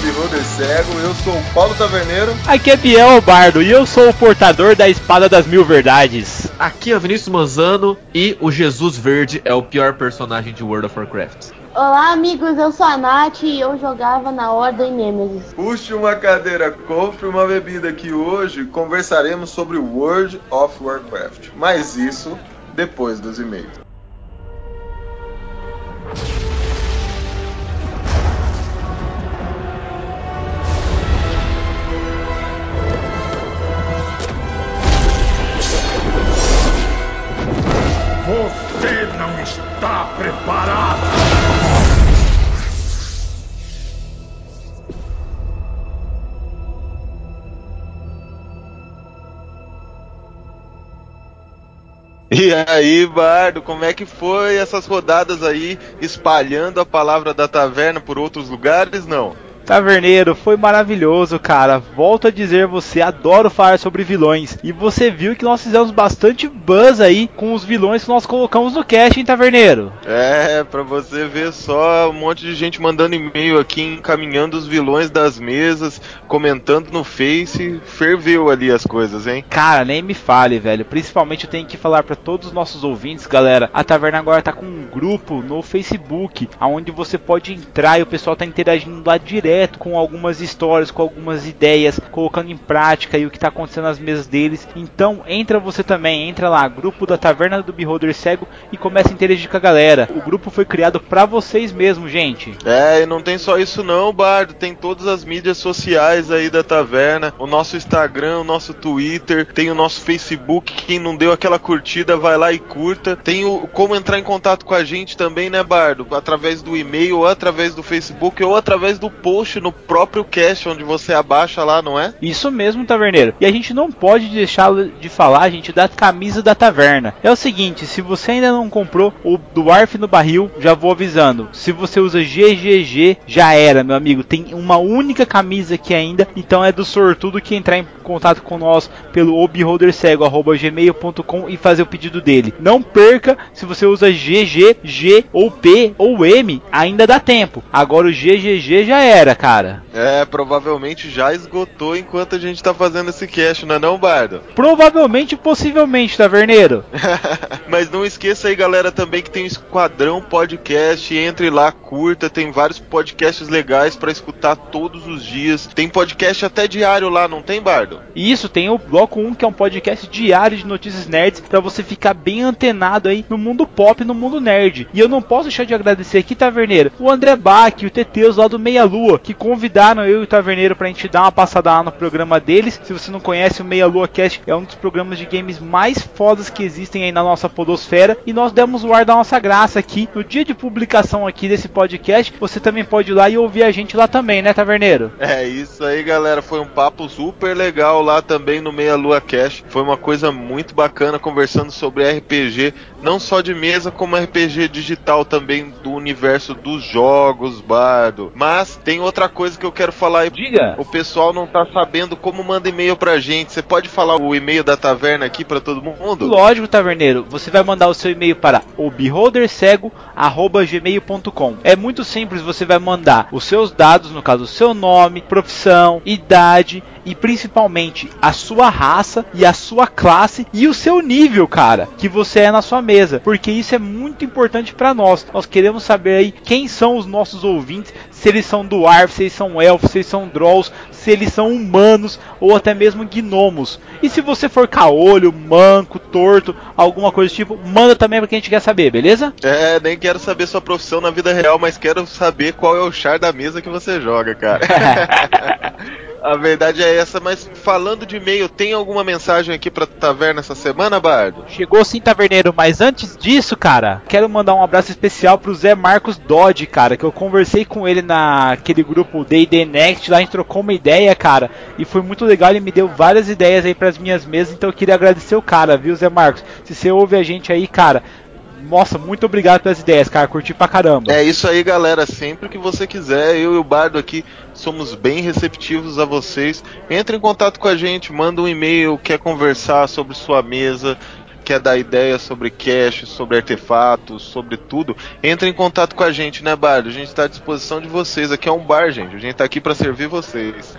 Taverna do Beholder Cego. Eu sou o Paulo Taverneiro. Aqui é Biel Bardo e eu sou o portador da Espada das Mil Verdades. Aqui é Vinícius Manzano e o Jesus Verde é o pior personagem de World of Warcraft. Olá, amigos, eu sou a Nath e eu jogava na Ordem Nemesis. Puxe uma cadeira, compre uma bebida que hoje conversaremos sobre World of Warcraft. Mas isso depois dos e-mails. Preparado! E aí, Bardo, como é que foi essas rodadas aí, espalhando a palavra da taverna por outros lugares? Não. Taverneiro, foi maravilhoso, cara. Volto a dizer, você adora falar sobre vilões. E você viu que nós fizemos bastante buzz aí com os vilões que nós colocamos no cast, hein, Taverneiro? É, pra você ver só um monte de gente mandando e-mail aqui, encaminhando os vilões das mesas, comentando no Face. Ferveu ali as coisas, hein? Cara, nem me fale, velho. Principalmente eu tenho que falar para todos os nossos ouvintes, galera. A Taverna agora tá com um grupo no Facebook, onde você pode entrar e o pessoal tá interagindo lá direto com algumas histórias, com algumas ideias, colocando em prática e o que está acontecendo nas mesas deles. Então entra você também, entra lá, grupo da Taverna do Beholder Cego e começa a interagir com a galera. O grupo foi criado para vocês mesmo, gente. É, e não tem só isso não, Bardo, tem todas as mídias sociais aí da Taverna, o nosso Instagram, o nosso Twitter, tem o nosso Facebook, quem não deu aquela curtida vai lá e curta. Tem o como entrar em contato com a gente também, né, Bardo? Através do e-mail, através do Facebook, ou através do post post no próprio cast onde você abaixa lá, não é? Isso mesmo, taverneiro. E a gente não pode deixar de falar, gente, da camisa da taverna. É o seguinte, se você ainda não comprou o Dwarf no barril, já vou avisando. Se você usa GGG, já era, meu amigo. Tem uma única camisa aqui ainda, então é do sortudo que entrar em contato com nós pelo obholdercego@gmail.com e fazer o pedido dele. Não perca, se você usa GG, G ou P ou M, ainda dá tempo. Agora o GGG já era, cara. É, provavelmente já esgotou enquanto a gente tá fazendo esse cast, não é não, Bardo? Provavelmente, possivelmente, taverneiro. Mas não esqueça aí, galera, também que tem o Esquadrão Podcast, entre lá, curta, tem vários podcasts legais para escutar todos os dias. Tem podcast até diário lá, não tem, Bardo? Isso, tem o Bloco 1, que é um podcast diário de notícias nerds, para você ficar bem antenado aí no mundo pop, no mundo nerd. E eu não posso deixar de agradecer aqui, taverneiro, o André Bach, o Teteus lá do Meia Lua, que convidaram eu e o Taverneiro pra gente dar uma passada lá no programa deles. Se você não conhece, o Meia Lua Cast é um dos programas de games mais fodas que existem aí na nossa podosfera. E nós demos o ar da nossa graça aqui. No dia de publicação aqui desse podcast, você também pode ir lá e ouvir a gente lá também, né, Taverneiro? É isso aí, galera. Foi um papo super legal lá também no Meia Lua Cast. Foi uma coisa muito bacana conversando sobre RPG, não só de mesa, como RPG digital também do universo dos jogos, bardo. Mas tem outra coisa que eu quero falar. Diga. O pessoal não tá sabendo como manda e-mail pra gente. Você pode falar o e-mail da taverna aqui para todo mundo? Lógico, taverneiro. Você vai mandar o seu e-mail para o beholdercego@gmail.com. É muito simples, você vai mandar os seus dados, no caso, o seu nome, profissão, idade e principalmente a sua raça e a sua classe e o seu nível, cara, que você é na sua mesa, porque isso é muito importante para nós. Nós queremos saber aí quem são os nossos ouvintes, se eles são dwarfs, se eles são elfos, se eles são drolls, se eles são humanos ou até mesmo gnomos. E se você for caolho, manco, torto, alguma coisa do tipo, manda também porque a gente quer saber, beleza? É, nem quero saber sua profissão na vida real, mas quero saber qual é o char da mesa que você joga, cara. A verdade é essa, mas falando de e-mail, tem alguma mensagem aqui pra taverna essa semana, Bardo? Chegou sim, taverneiro, mas antes disso, cara, quero mandar um abraço especial pro Zé Marcos Dodge, cara, que eu conversei com ele naquele grupo D&D Next, lá a gente trocou uma ideia, cara, e foi muito legal, ele me deu várias ideias aí pras minhas mesas, então eu queria agradecer o cara, viu, Zé Marcos? Se você ouve a gente aí, cara, nossa, muito obrigado pelas ideias, cara. Curti pra caramba. É isso aí, galera. Sempre que você quiser, eu e o Bardo aqui somos bem receptivos a vocês. Entre em contato com a gente, manda um e-mail, quer conversar sobre sua mesa, quer dar ideia sobre cache, sobre artefatos, sobre tudo, entre em contato com a gente, né, Bardo? A gente tá à disposição de vocês. Aqui é um bar, gente. A gente tá aqui para servir vocês.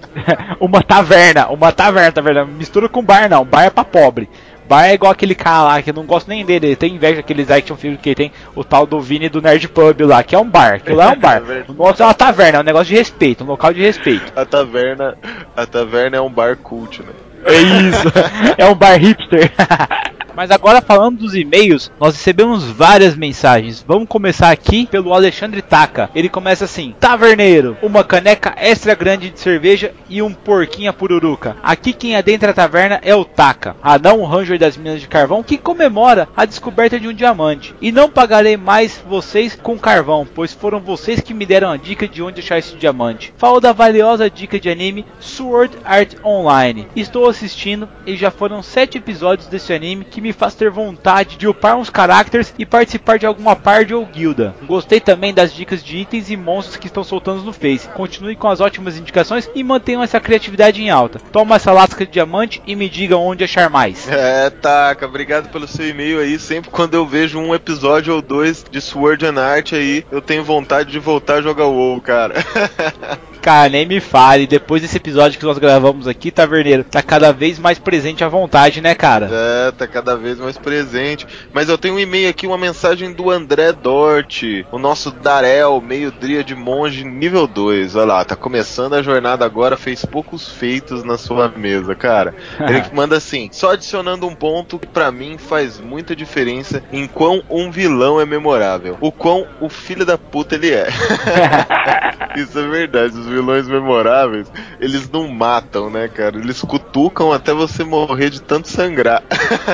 uma taverna, uma taverna, taverna. Mistura com bar não, bar é pra pobre. Bar é igual aquele cara lá que eu não gosto nem dele, ele tem inveja daqueles action filmes que tem o tal do Vini do Nerd Pub lá, que é um bar. Aquilo lá é um bar. O nosso é uma taverna, é um negócio de respeito, um local de respeito. A taverna, a taverna é um bar cult, né? É isso, é um bar hipster. Mas agora falando dos e-mails, nós recebemos várias mensagens. Vamos começar aqui pelo Alexandre Taka. Ele começa assim: Taverneiro, uma caneca extra grande de cerveja e um porquinha pururuca. Aqui quem adentra a taverna é o Taka, anão ranger das minas de carvão que comemora a descoberta de um diamante. E não pagarei mais vocês com carvão, pois foram vocês que me deram a dica de onde achar esse diamante. Falo da valiosa dica de anime Sword Art Online. Estou assistindo e já foram sete episódios desse anime que me faz ter vontade de upar uns caracteres e participar de alguma parte ou guilda. Gostei também das dicas de itens e monstros que estão soltando no Face. Continue com as ótimas indicações e mantenham essa criatividade em alta. Toma essa lasca de diamante e me diga onde achar mais. É, taca, obrigado pelo seu e-mail aí. Sempre quando eu vejo um episódio ou dois de Sword and Art aí, eu tenho vontade de voltar a jogar WoW, cara. Cara, nem me fale. Depois desse episódio que nós gravamos aqui, Taverneiro, tá cada vez mais presente à vontade, né, cara? É, tá cada vez mais presente. Mas eu tenho um e-mail aqui, uma mensagem do André Dort, o nosso Darel, meio dria de monge nível 2. Olha lá, tá começando a jornada agora, fez poucos feitos na sua mesa, cara. Ele manda assim: só adicionando um ponto que pra mim faz muita diferença em quão um vilão é memorável. O quão o filho da puta ele é. Isso é verdade, os vilões memoráveis, eles não matam, né, cara? Eles cutucam até você morrer de tanto sangrar.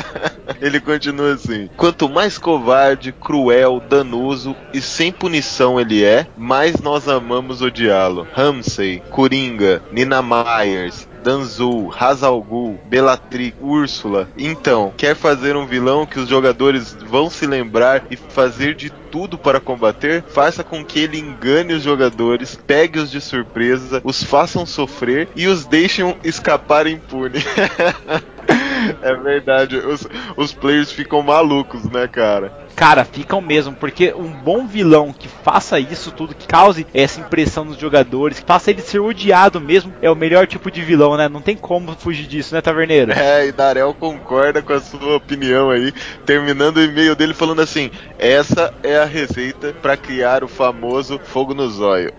Ele continua assim: quanto mais covarde, cruel, danoso e sem punição ele é, mais nós amamos odiá-lo. Ramsey, Coringa, Nina Myers, Danzul, Hazalgul, Bellatrix, Úrsula. Então, quer fazer um vilão que os jogadores vão se lembrar e fazer de tudo para combater? Faça com que ele engane os jogadores, pegue-os de surpresa, os façam sofrer e os deixem escapar impune. é verdade, os, os players ficam malucos, né, cara? Cara, ficam mesmo, porque um bom vilão que faça isso tudo, que cause essa impressão nos jogadores, que faça ele ser odiado mesmo, é o melhor tipo de vilão, né? Não tem como fugir disso, né, Taverneiro? É, e Darel concorda com a sua opinião aí, terminando o e-mail dele falando assim: essa é a receita para criar o famoso fogo no zóio.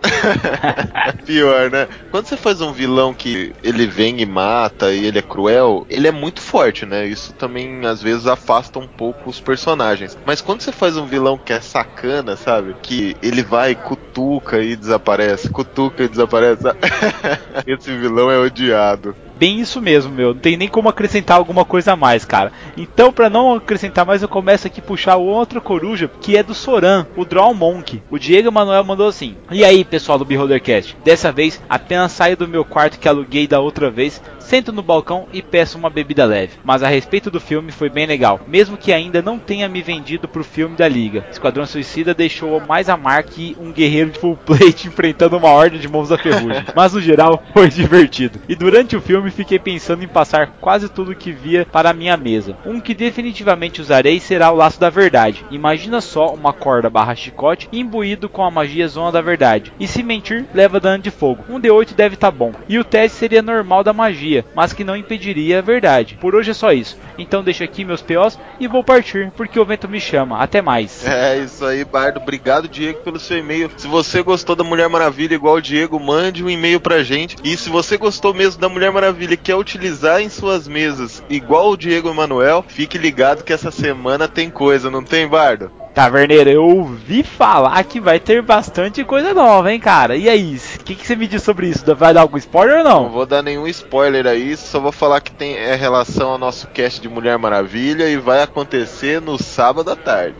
Pior, né? Quando você faz um vilão que ele vem e mata e ele é cruel, ele é muito forte, né? Isso também às vezes afasta um pouco os personagens. Mas quando você faz um vilão que é sacana, sabe? Que ele vai, cutuca e desaparece, cutuca e desaparece. Esse vilão é odiado bem isso mesmo, meu. Não tem nem como acrescentar alguma coisa a mais, cara. Então, para não acrescentar mais, eu começo aqui a puxar o outro coruja, que é do Soran, o Draw Monk. O Diego Manuel mandou assim: E aí, pessoal do Beholdercast? Dessa vez, apenas saio do meu quarto que aluguei da outra vez, sento no balcão e peço uma bebida leve. Mas a respeito do filme foi bem legal, mesmo que ainda não tenha me vendido pro filme da Liga. Esquadrão Suicida deixou mais a marca que um guerreiro de full plate enfrentando uma horda de mãos da ferrugem. Mas no geral, foi divertido. E durante o filme fiquei pensando em passar quase tudo que via para a minha mesa. Um que definitivamente usarei será o Laço da Verdade. Imagina só uma corda barra chicote imbuído com a magia Zona da Verdade. E se mentir, leva dano de fogo. Um D8 deve estar tá bom. E o teste seria normal da magia, mas que não impediria a verdade. Por hoje é só isso. Então deixo aqui meus POs e vou partir, porque o vento me chama. Até mais. É isso aí, Bardo. Obrigado, Diego, pelo seu e-mail. Se você gostou da Mulher Maravilha igual o Diego, mande um e-mail pra gente. E se você gostou mesmo da Mulher Maravilha quer utilizar em suas mesas igual o Diego Emanuel, fique ligado que essa semana tem coisa, não tem, Bardo? Taverneiro, eu ouvi falar que vai ter bastante coisa nova, hein, cara? E aí, o que, que você me diz sobre isso? Vai dar algum spoiler ou não? Não vou dar nenhum spoiler aí, só vou falar que tem é, relação ao nosso cast de Mulher Maravilha e vai acontecer no sábado à tarde.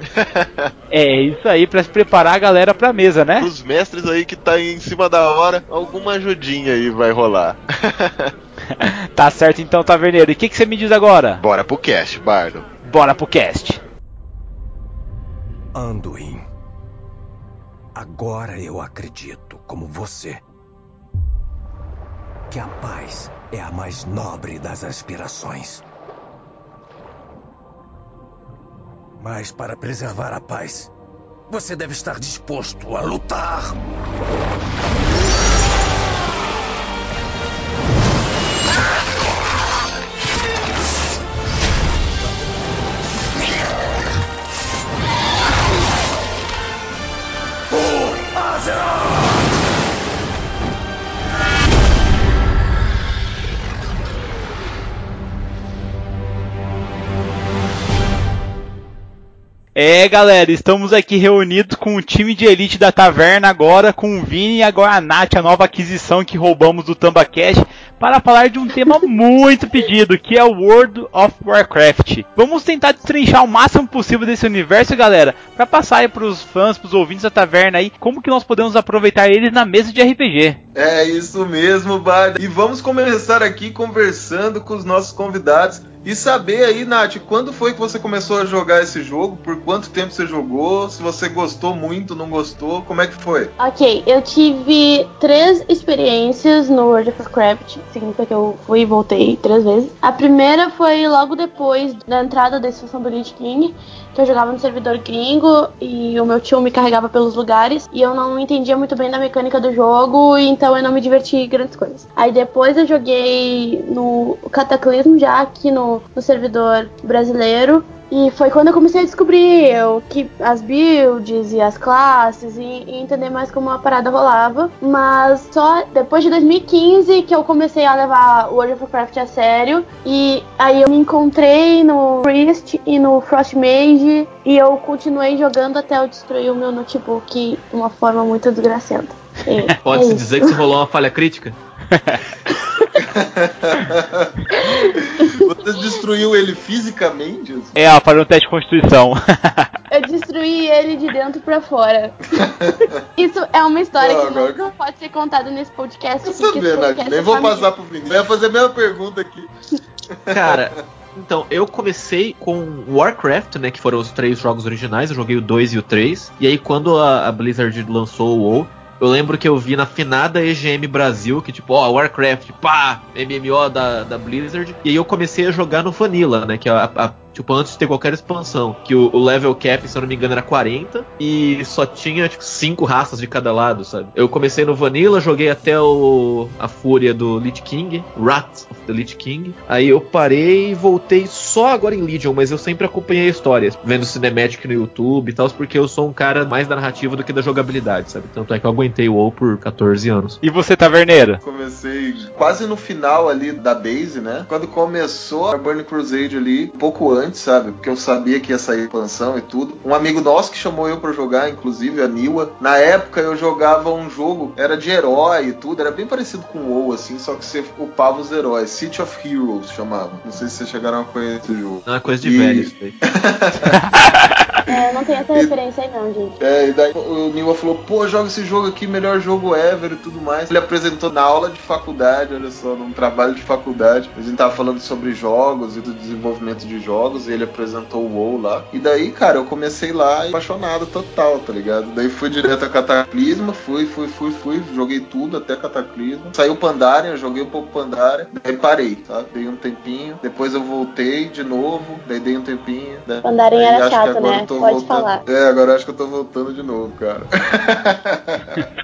é, isso aí, pra se preparar a galera pra mesa, né? Os mestres aí que tá em cima da hora, alguma ajudinha aí vai rolar. tá certo então, Taverneiro. E o que, que você me diz agora? Bora pro cast, Bardo. Bora pro cast. Anduin. Agora eu acredito, como você, que a paz é a mais nobre das aspirações. Mas para preservar a paz, você deve estar disposto a lutar. É, galera, estamos aqui reunidos com o time de elite da taverna agora, com o Vini e agora a Nath, a nova aquisição que roubamos do Tambacash, para falar de um tema muito pedido, que é o World of Warcraft. Vamos tentar destrinchar o máximo possível desse universo, galera, para passar aí pros fãs, pros ouvintes da taverna aí, como que nós podemos aproveitar eles na mesa de RPG. É isso mesmo, Bard. E vamos começar aqui conversando com os nossos convidados e saber aí, Nath, quando foi que você começou a jogar esse jogo? Por quanto tempo você jogou? Se você gostou muito, não gostou? Como é que foi? Ok, eu tive três experiências no World of Warcraft. Significa que eu fui e voltei três vezes. A primeira foi logo depois da entrada da expansão do Lich King, que eu jogava no servidor gringo e o meu tio me carregava pelos lugares e eu não entendia muito bem da mecânica do jogo, então eu não me diverti grandes coisas. Aí depois eu joguei no Cataclismo já aqui no, no servidor brasileiro e foi quando eu comecei a descobrir o que as builds e as classes e, e, entender mais como a parada rolava. Mas só depois de 2015 que eu comecei a levar o World of Warcraft a sério. E aí eu me encontrei no Priest e no Frost Mage. E eu continuei jogando até eu destruir o meu notebook de uma forma muito desgracenta. Pode-se é dizer que você rolou uma falha crítica? Você destruiu ele fisicamente? É, ela falou um teste de constituição. Eu destruí ele de dentro pra fora. Isso é uma história Não, que agora- não pode ser contada nesse podcast. Eu sabia, Nath. podcast Nem é vou família. passar pro Vinícius. Eu ia fazer a mesma pergunta aqui. Cara, então, eu comecei com Warcraft, né? Que foram os três jogos originais. Eu joguei o 2 e o 3. E aí, quando a, a Blizzard lançou o WoW, eu lembro que eu vi na finada EGM Brasil, que tipo, ó, Warcraft, pá, MMO da, da Blizzard. E aí eu comecei a jogar no Vanilla, né? Que é a, a- Tipo, antes de ter qualquer expansão. Que o, o level cap, se eu não me engano, era 40. E só tinha, tipo, 5 raças de cada lado, sabe? Eu comecei no Vanilla, joguei até o. A fúria do Lich King. Wrath of the Lich King. Aí eu parei e voltei só agora em Legion, mas eu sempre acompanhei a história. Vendo Cinematic no YouTube e tal, porque eu sou um cara mais da narrativa do que da jogabilidade, sabe? Tanto é que eu aguentei o WoW por 14 anos. E você, taverneiro? Comecei quase no final ali da base, né? Quando começou a Burning Crusade ali, pouco antes, sabe? Porque eu sabia que ia sair expansão e tudo. Um amigo nosso que chamou eu pra jogar, inclusive, a Niwa. Na época eu jogava um jogo, era de herói e tudo, era bem parecido com o WoW, assim, só que você upava os heróis. City of Heroes chamava. Não sei se vocês chegaram a conhecer esse jogo. Não é coisa de E- velho isso daí. É, não tem essa referência aí não, gente. É, e daí o Niwa falou, pô, joga esse jogo aqui, melhor jogo ever e tudo mais. Ele apresentou na aula de faculdade, olha só, num trabalho de faculdade. A gente tava falando sobre jogos e do desenvolvimento de jogos, e ele apresentou o WoW lá. E daí, cara, eu comecei lá apaixonado total, tá ligado? Daí fui direto a Cataclisma, fui, fui, fui, fui, joguei tudo até Cataclisma. Saiu Pandaren, eu joguei um pouco Pandaren, daí parei, tá? Dei um tempinho, depois eu voltei de novo, daí dei um tempinho. daí- Pandaren Aí era chato, né? Tô Pode voltando. falar. É, agora acho que eu tô voltando de novo, cara.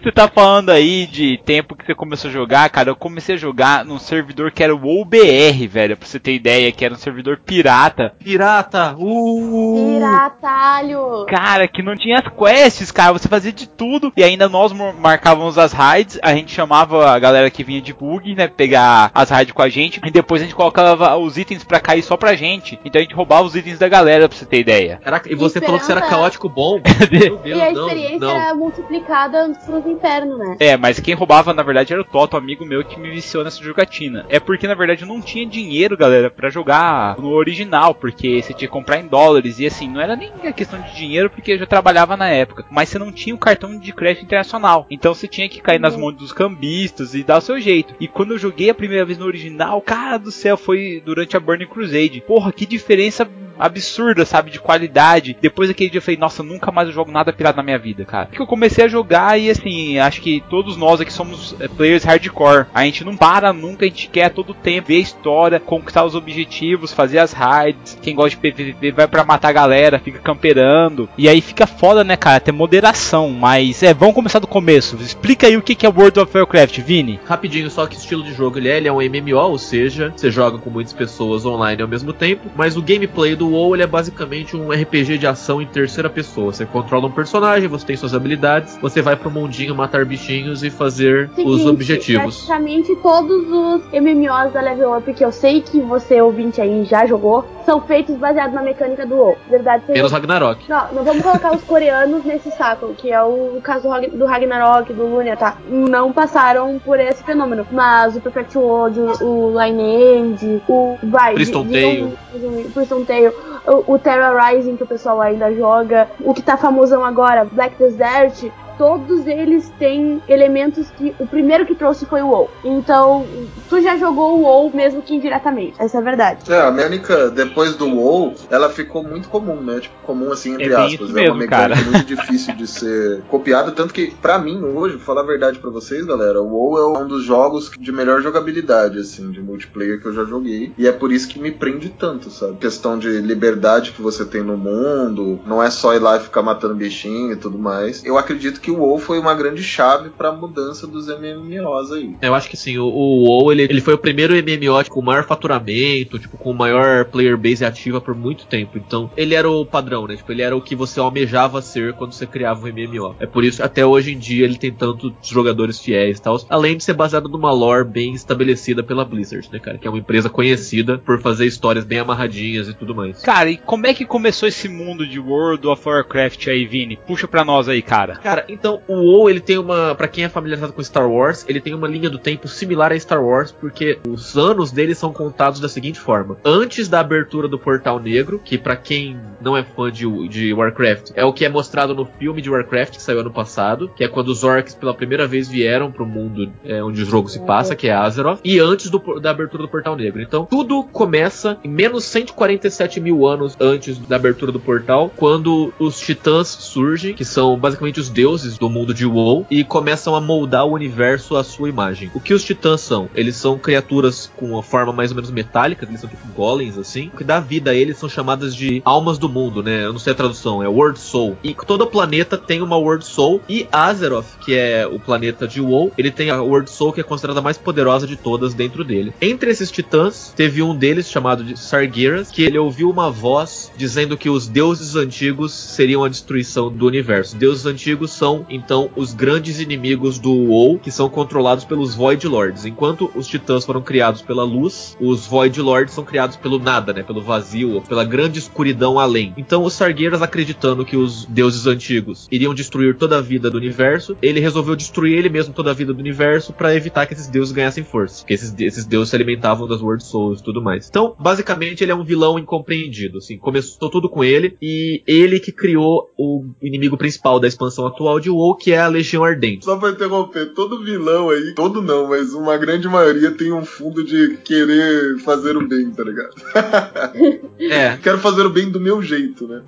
Você tá falando aí de tempo que você começou a jogar, cara. Eu comecei a jogar num servidor que era o OBR, velho. Pra você ter ideia, que era um servidor pirata. Pirata! Uh! Piratalho! Cara, que não tinha as quests, cara. Você fazia de tudo. E ainda nós mo- marcávamos as raids. A gente chamava a galera que vinha de bug, né? Pegar as raids com a gente. E depois a gente colocava os itens pra cair só pra gente. Então a gente roubava os itens da galera, pra você ter ideia. Caraca, e você falou que você era caótico bom? Meu Deus, E a não, experiência não. era multiplicada pros infernos, né? É, mas quem roubava na verdade era o Toto, amigo meu que me viciou nessa jogatina. É porque na verdade eu não tinha dinheiro, galera, pra jogar no original, porque você tinha que comprar em dólares e assim, não era nem a questão de dinheiro porque eu já trabalhava na época, mas você não tinha o cartão de crédito internacional. Então você tinha que cair nas mãos dos cambistas e dar o seu jeito. E quando eu joguei a primeira vez no original, cara do céu, foi durante a Burning Crusade. Porra, que diferença absurda, sabe, de qualidade. Depois daquele dia eu falei, nossa, nunca mais eu jogo nada pirata na minha vida, cara. Porque eu comecei a jogar e assim, acho que todos nós aqui somos é, players hardcore. A gente não para nunca, a gente quer todo tempo ver a história, conquistar os objetivos, fazer as raids. Quem gosta de PVP vai para matar a galera, fica camperando. E aí fica foda, né, cara, ter moderação. Mas é, vamos começar do começo. Explica aí o que é World of Warcraft, Vini. Rapidinho, só que estilo de jogo ele é, ele é um MMO, ou seja, você joga com muitas pessoas online ao mesmo tempo, mas o gameplay do WoW ele é basicamente um RPG de ação em terceira pessoa. Você controla um personagem, você tem suas habilidades, você vai pro mundinho matar bichinhos e fazer Seguinte, os objetivos. Praticamente todos os MMOs da Level Up que eu sei que você, ouvinte aí, já jogou, são feitos baseados na mecânica do WoW. Verdade seja Menos Ragnarok. Não, não vamos colocar os coreanos nesse saco, que é o caso do Rag- do Ragnarok, do Lunia, tá? Não passaram por esse fenômeno. Mas o Perfect World, o Lineage, o vai, Priston o Priston Tale, o, o Terra Rising que o pessoal ainda joga, o que tá famosão agora, Black Desert, todos eles têm elementos que o primeiro que trouxe foi o WoW. Então, tu já jogou o WoW mesmo que indiretamente. Essa é a verdade. É, a mecânica, depois do WoW, ela ficou muito comum, né? Tipo, comum assim, entre É aspas. isso é uma mesmo, mecânica cara. muito difícil de ser copiada. Tanto que, pra mim, hoje, vou falar a verdade pra vocês, galera, o WoW é um dos jogos de melhor jogabilidade, assim, de multiplayer que eu já joguei. E é por isso que me prende tanto, sabe? Questão de liberdade que você tem no mundo, não é só ir lá e ficar matando bichinho e tudo mais. Eu acredito que o WoW foi uma grande chave pra mudança dos MMOs aí. Eu acho que sim, o, o WoW ele, ele foi o primeiro MMO tipo, com maior faturamento, tipo, com maior player base ativa por muito tempo. Então, ele era o padrão, né? Tipo, ele era o que você almejava ser quando você criava um MMO. É por isso, até hoje em dia, ele tem tantos jogadores fiéis e tal. Além de ser baseado numa lore bem estabelecida pela Blizzard, né, cara? Que é uma empresa conhecida por fazer histórias bem amarradinhas e tudo mais. Cara, e como é que começou esse mundo de World of Warcraft aí, Vini? Puxa pra nós aí, cara. Cara, então o WoW ele tem uma, Pra quem é familiarizado com Star Wars, ele tem uma linha do tempo similar a Star Wars, porque os anos dele são contados da seguinte forma: antes da abertura do Portal Negro, que pra quem não é fã de, de Warcraft, é o que é mostrado no filme de Warcraft que saiu ano passado, que é quando os orcs pela primeira vez vieram pro mundo é, onde o jogo se passa, que é Azeroth, e antes do, da abertura do Portal Negro. Então tudo começa em menos 147 mil anos antes da abertura do portal, quando os titãs surgem, que são basicamente os deuses do mundo de WoW, e começam a moldar o universo à sua imagem. O que os titãs são? Eles são criaturas com uma forma mais ou menos metálica, eles são tipo golems assim. O que dá vida a eles são chamadas de almas do mundo, né? Eu não sei a tradução, é World Soul. E todo planeta tem uma World Soul e Azeroth, que é o planeta de WoW, ele tem a World Soul que é considerada a mais poderosa de todas dentro dele. Entre esses titãs, teve um deles chamado de Sargeras, que ele ouviu uma voz dizendo que os deuses antigos seriam a destruição do universo. Deuses antigos são então os grandes inimigos do WoW, que são controlados pelos Void Lords. Enquanto os titãs foram criados pela luz, os Void Lords são criados pelo nada, né? Pelo vazio, pela grande escuridão além. Então os Sargeras, acreditando que os deuses antigos iriam destruir toda a vida do universo, ele resolveu destruir ele mesmo toda a vida do universo para evitar que esses deuses ganhassem força. Porque esses, esses deuses se alimentavam das World Souls e tudo mais. Então, basicamente, ele é um vilão incompreendido. Assim, começou tudo com ele e ele que criou o inimigo principal da expansão atual de WoW, que é a Legião Ardente. Só pra interromper, todo vilão aí, todo não, mas uma grande maioria tem um fundo de querer fazer o bem, tá ligado? É, Quero fazer o bem do meu jeito, né?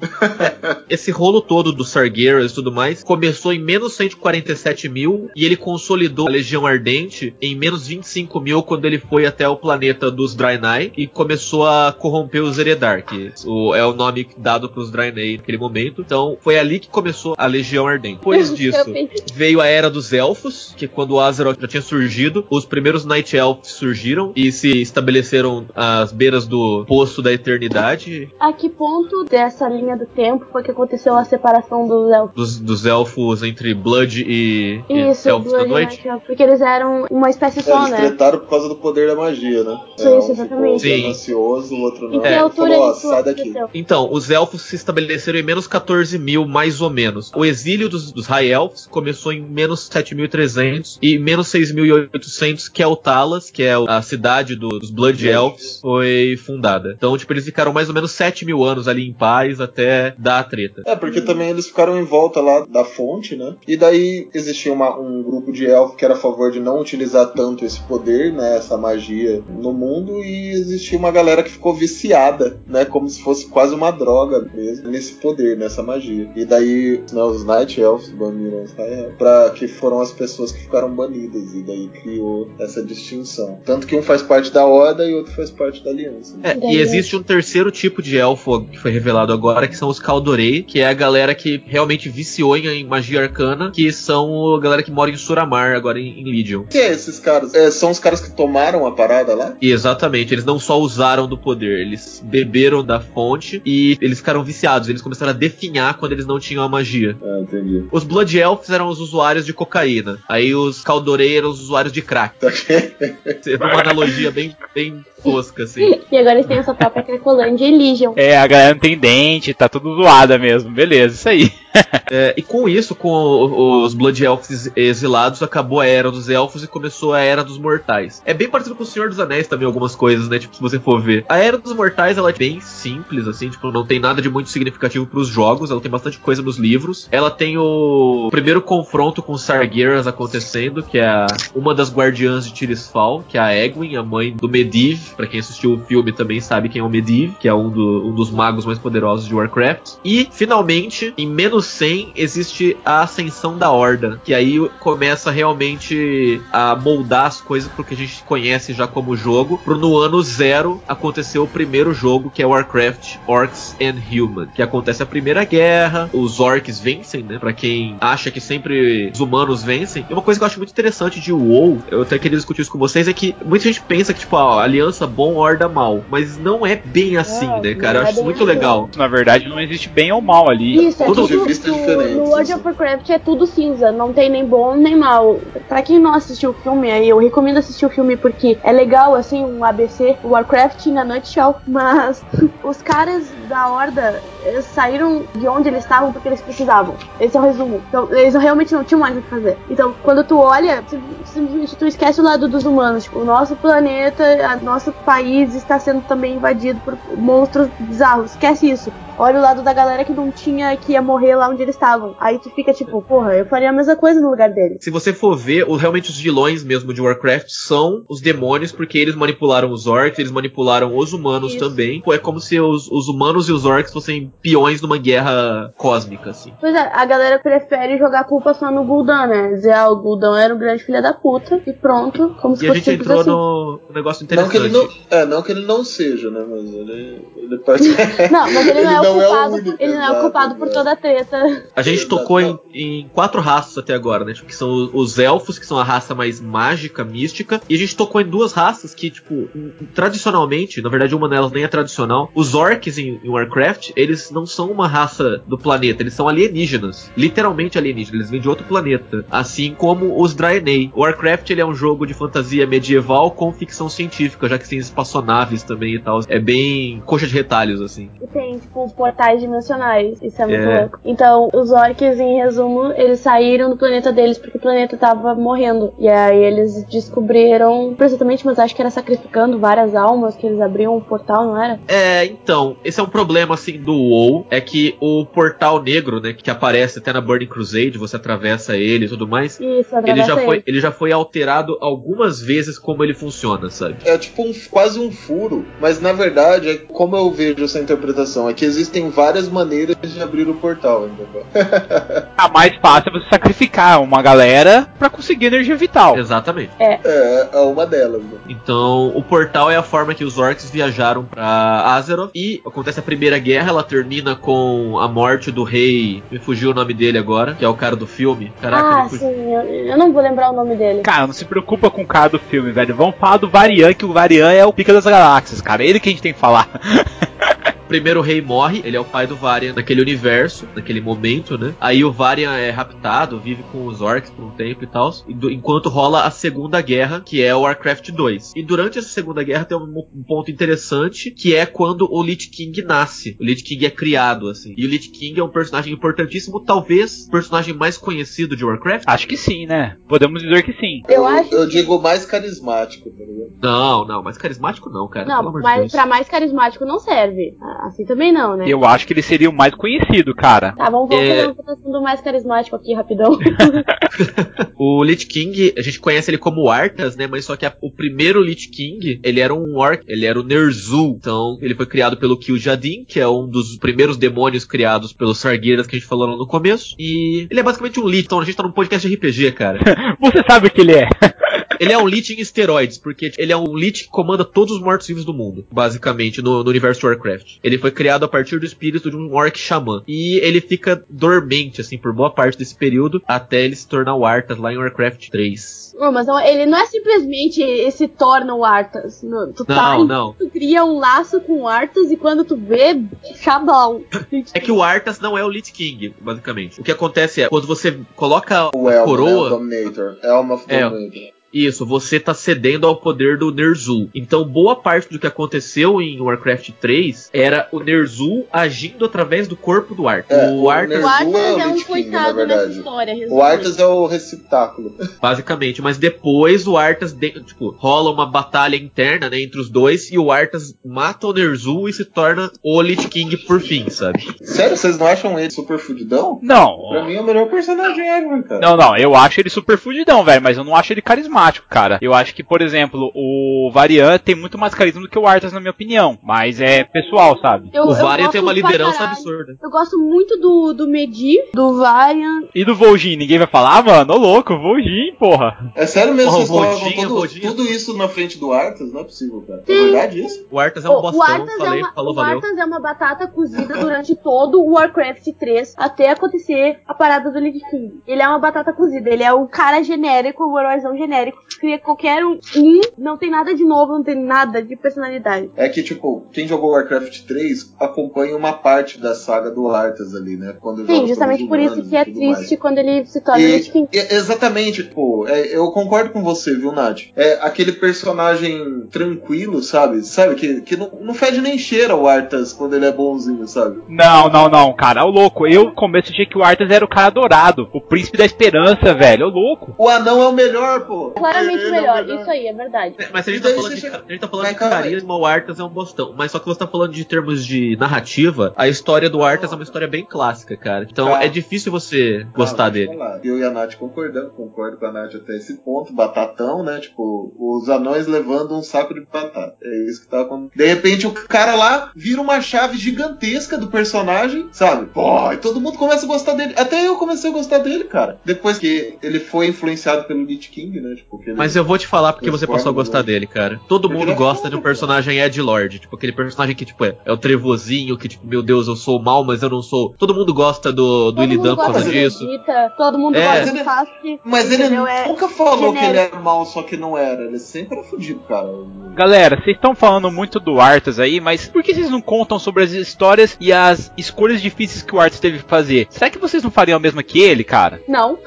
esse rolo todo do Sargeras e tudo mais começou em menos 147 mil e ele consolidou a Legião Ardente em menos 25 mil quando ele foi até o planeta dos Draenei e começou a corromper os Eredar, que o- é o nome dado pros Draenei naquele momento. Então foi ali que começou a Legião Ardente. Depois disso, Eu pensei- veio a Era dos Elfos, que quando o Azeroth já tinha surgido, os primeiros Night Elves surgiram e se estabeleceram às beiras do Poço da Eternidade, A que ponto dessa linha do tempo foi que aconteceu a separação dos elfos? dos, dos elfos entre Blood e, e Isso, Elfos da Blood Noite. Night Elf, porque eles eram uma espécie só, Eles né? tretaram por causa do poder da magia, né? Isso, É, isso, um exatamente. ficou Sim. ganancioso, o outro não. que É, altura falou, ó, sai daqui. Então, os elfos se estabeleceram em menos 14 mil, mais ou menos. O exílio dos, dos High Elves, começou em menos 7.300 e menos 6.800 que é o Talas, que é a cidade do- dos Blood Elves, foi fundada. Então, tipo, eles ficaram mais ou menos 7 mil anos ali em paz até dar a treta. É, porque também eles ficaram em volta lá da fonte, né? E daí existia uma- um grupo de elfos que era a favor de não utilizar tanto esse poder, né? Essa magia no mundo. E existia uma galera que ficou viciada, né? Como se fosse quase uma droga mesmo, nesse poder, nessa magia. E daí, né, os Night Elves baniram Elves, pra que foram as pessoas que ficaram banidas. E daí criou essa distinção. Tanto que um faz parte da Horda e outro faz parte da Aliança. É, e existe um terceiro tipo de elfo que foi revelado agora, que são os Kaldorei, que é a galera que realmente viciou em, magia arcana, que são a galera que mora em Suramar, agora em, em Legion. que é esses caras? É, são os caras que tomaram a parada lá? E exatamente, eles não só usaram do poder, eles beberam da fonte e eles ficaram viciados, eles começaram a definhar quando eles não tinham a magia. Ah, entendi. Os Blood Elves eram os usuários de cocaína, aí os Kaldorei eram os usuários de crack. É uma analogia bem, bem tosca, assim. E agora eles têm essa própria Cracolândia e Legion. É, a galera não tem dente, tá tudo zoada mesmo. Beleza, isso aí. É, e com isso, com os Blood Elves exilados, acabou a Era dos Elfos e começou a Era dos Mortais. É bem parecido com o Senhor dos Anéis também, algumas coisas, né? Tipo, se você for ver. A Era dos Mortais, ela é bem simples, assim, tipo, não tem nada de muito significativo pros jogos, ela tem bastante coisa nos livros. Ela tem o primeiro confronto com Sargeras acontecendo, que é a- uma das guardiãs de Tirisfal, que é a Egwin, a mãe do Medivh. Pra quem assistiu o filme também sabe quem é o Medivh, que é um, do- um dos magos mais poderosos de Warcraft. E, finalmente, em menos 100, existe a ascensão da Horda, que aí começa realmente a moldar as coisas pro que a gente conhece já como jogo, pro no ano zero acontecer o primeiro jogo, que é Warcraft Orcs and Human, que acontece a Primeira Guerra, os orcs vencem, né? Pra quem acha que sempre os humanos vencem. E uma coisa que eu acho muito interessante de WoW, eu até queria discutir isso com vocês, é que muita gente pensa que, tipo, a aliança bom, horda mal, mas não é bem assim, Não, né, cara? Eu é acho isso muito assim. legal. Na verdade, não existe bem ou mal ali. Isso, é tudo, de vista no- diferentes, No World of Warcraft é tudo cinza, não tem nem bom nem mal. Pra quem não assistiu o filme, aí eu recomendo assistir o filme porque é legal, assim, um ABC, o Warcraft na nutshell, mas os caras da Horda eh, saíram de onde eles estavam porque eles precisavam. Esse é o resumo. Então, eles realmente não tinham mais o que fazer. Então, quando tu olha, simplesmente tu esquece o lado dos humanos. Tipo, o nosso planeta, a, nosso país está sendo também invadido por monstros bizarros. Esquece isso. Olha o lado da galera que não tinha, que ia morrer lá onde eles estavam. Aí tu fica tipo, porra, eu faria a mesma coisa no lugar deles. Se você for ver, o- realmente os vilões mesmo de Warcraft são os demônios, porque eles manipularam os orcs, eles manipularam os humanos Isso. também. Pô, É como se os, os humanos e os orcs fossem peões numa guerra cósmica, assim. Pois é, a galera prefere jogar a culpa só no Gul'dan, né? Dizer, ah, o Gul'dan era um grande filho da puta e pronto, como se E a fosse gente simples entrou assim. no, negócio Não que, interessante. ele não, é, não que ele não seja, né? Mas ele, ele parte. Não, mas ele, não é o culpado, único, ele não é o culpado por toda a treta. A gente Exato. tocou em, em quatro raças até agora, né? Tipo, que são os- os elfos, que são a raça mais mágica, mística. E a gente tocou em duas raças que, tipo, tradicionalmente, na verdade uma delas nem é tradicional. Os orcs em, em Warcraft, eles não são uma raça do planeta, eles são alienígenas. Literalmente alienígenas, eles vêm de outro planeta. Assim como os Draenei. O Warcraft, ele é um jogo de fantasia medieval com ficção científica, já que tem espaçonaves também e tal. É bem coxa de retalhos, assim. E tem, tipo, os portais dimensionais. Isso é muito É. louco. Então, os orcs, em resumo, eles saíram do planeta deles porque o planeta tava morrendo. E aí eles descobriram, precisamente, mas acho que era sacrificando várias almas, que eles abriam um portal, não era? É, então, esse é um problema assim do WoW, é que o portal negro, né, que aparece até na Burning Crusade, você atravessa ele e tudo mais, Isso, ele já foi, ele. ele já foi alterado algumas vezes como ele funciona, sabe? É tipo um, quase um furo, mas na verdade, é como eu vejo essa interpretação, é que existem várias maneiras de abrir o portal, entendeu? A mais fácil é você sacrificar uma galera pra conseguir energia vital. Exatamente. É, é uma delas. Né? Então, o portal é a forma que os orcs viajaram pra Azeroth e acontece a primeira guerra, ela termina com a morte do rei, me fugiu o nome dele agora, que é o cara do filme. Caraca, Ah, sim, eu, eu não vou lembrar o nome dele. Cara, não se preocupa com o cara do filme, velho. Vamos falar do Varian, que o Varian é o pica das galáxias, cara. Ele que a gente tem que falar. primeiro rei morre, ele é o pai do Varian naquele universo, naquele momento, né? Aí o Varian é raptado, vive com os orcs por um tempo e tal, enquanto rola a Segunda Guerra, que é o Warcraft 2. E durante essa Segunda Guerra tem um, um ponto interessante, que é quando o Lich King nasce. O Lich King é criado, assim. E o Lich King é um personagem importantíssimo, talvez o personagem mais conhecido de Warcraft. Acho que sim, né? Podemos dizer que sim. Eu acho. Eu digo mais carismático, tá ligado? Não, não, mais carismático não, cara. Não, de mas pra mais carismático não serve. Assim também não, né? Eu acho que ele seria o mais conhecido, cara. Tá, vamos, vamos É. fazer uma votação do mais carismático aqui, rapidão. O Lich King, a gente conhece ele como Arthas, né? Mas só que a- o primeiro Lich King, ele era um orc, ele era o Ner'zhul. Então, ele foi criado pelo Kil'jaeden, que é um dos primeiros demônios criados pelos Sargueiras que a gente falou lá no começo. E ele é basicamente um Lich. Então, a gente tá num podcast de RPG, cara. Você sabe o que ele é. ele é um Lich em esteroides, porque ele é um Lich que comanda todos os mortos-vivos do mundo, basicamente, no, no universo Warcraft. Ele foi criado a partir do espírito de um orc xamã. E ele fica dormente, assim, por boa parte desse período, até ele se tornar o Arthas lá em Warcraft 3. Não, mas não- ele não é simplesmente esse torna o Arthas. Não, tu tá Não, não. Tu cria um laço com o Arthas e quando tu vê, chablau. É que o Arthas não é o Lich King, basicamente. O que acontece é, quando você coloca O a Elmo, coroa, né? O Dominator. Elm of É. Isso, você tá cedendo ao poder do Ner'zhul. Então, boa parte do que aconteceu em Warcraft 3 era o Ner'zhul agindo através do corpo do Arthas. É, o o Arthas, O é o é um coitado nessa história. O resumindo. Arthas é o receptáculo. basicamente, mas depois o Arthas, de- tipo, rola uma batalha interna, né, entre os dois e o Arthas mata o Ner'zhul e se torna o Lich King por fim, sabe? Sério, vocês não acham ele super fudidão? Pra Não. mim é o melhor personagem ever, cara. Não, não, eu acho ele super fudidão, velho, mas eu não acho ele carismático, cara. Eu acho que, por exemplo, o Varian tem muito mais carisma do que o Arthas, na minha opinião. Mas é pessoal, sabe? Eu- o Varian tem uma liderança absurda. Eu gosto muito do, do Medivh, do Varian. E do Vol'jin, ninguém vai falar, ah, mano, ô louco, Vol'jin, porra. É sério mesmo, Ó, vocês Rodinha, tudo, isso na frente do Arthas? Não é possível, cara. É Sim. verdade isso? O Arthas é um O- bostão, o Arthas, falei, é uma, falou, o valeu. Arthas é uma batata cozida durante todo o Warcraft 3 até acontecer a parada do Lich King. Ele é uma batata cozida, ele é o cara genérico, o heróizão genérico, cria qualquer um, não tem nada de novo, não tem nada de personalidade. É que, tipo, quem jogou Warcraft 3 acompanha uma parte da saga do Arthas ali, né? Quando Sim, justamente por isso que é tudo triste mais. quando ele se torna E- Lich King. e- exatamente, pô, é, eu concordo com você, viu, Nath? É aquele personagem tranquilo, sabe? Sabe, que, que não, não fede nem cheira o Arthas quando ele é bonzinho, sabe? Não, não, não, cara, ô louco. Eu, no começo, achei que o Arthas era o cara dourado, o príncipe da esperança, velho, ô louco. O anão é o melhor, pô. Claramente Ele é melhor, isso aí, é verdade. É, Mas se a gente tá daí falando de, a gente tá falando Mas de carisma, o Arthas é um bostão. Mas só que você tá falando de termos de narrativa, a história do Arthas é uma história bem clássica, cara. Então é difícil você gostar dele. falar. Eu e a Nath concordamos, concordo com a Nath até esse ponto, batatão, né? Tipo, os anões levando um saco de batata. É isso que tá acontecendo. De repente o cara lá vira uma chave gigantesca do personagem, sabe? Pô, e todo mundo começa a gostar dele. Até eu comecei a gostar dele, cara. Depois que ele foi influenciado pelo Lich King, né? Tipo, Mas eu vou te falar porque você passou a gostar dele, cara. Todo Porque mundo é gosta de um personagem Ed Lord. Tipo, aquele personagem que, tipo, é, é o trevozinho, que, tipo, meu Deus, eu sou mal, mas eu não sou. Todo mundo gosta do, do Illidan por causa disso. Vegeta, todo mundo É. gosta Mas do ele- Sasuke. Mas ele? É nunca falou que ele genérico. era mal, só que não era. Ele sempre era fudido, cara. Galera, vocês estão falando muito do Arthas aí, mas por que vocês não contam sobre as histórias e as escolhas difíceis que o Arthas teve que fazer? Será que vocês não fariam a mesma que ele, cara? Não.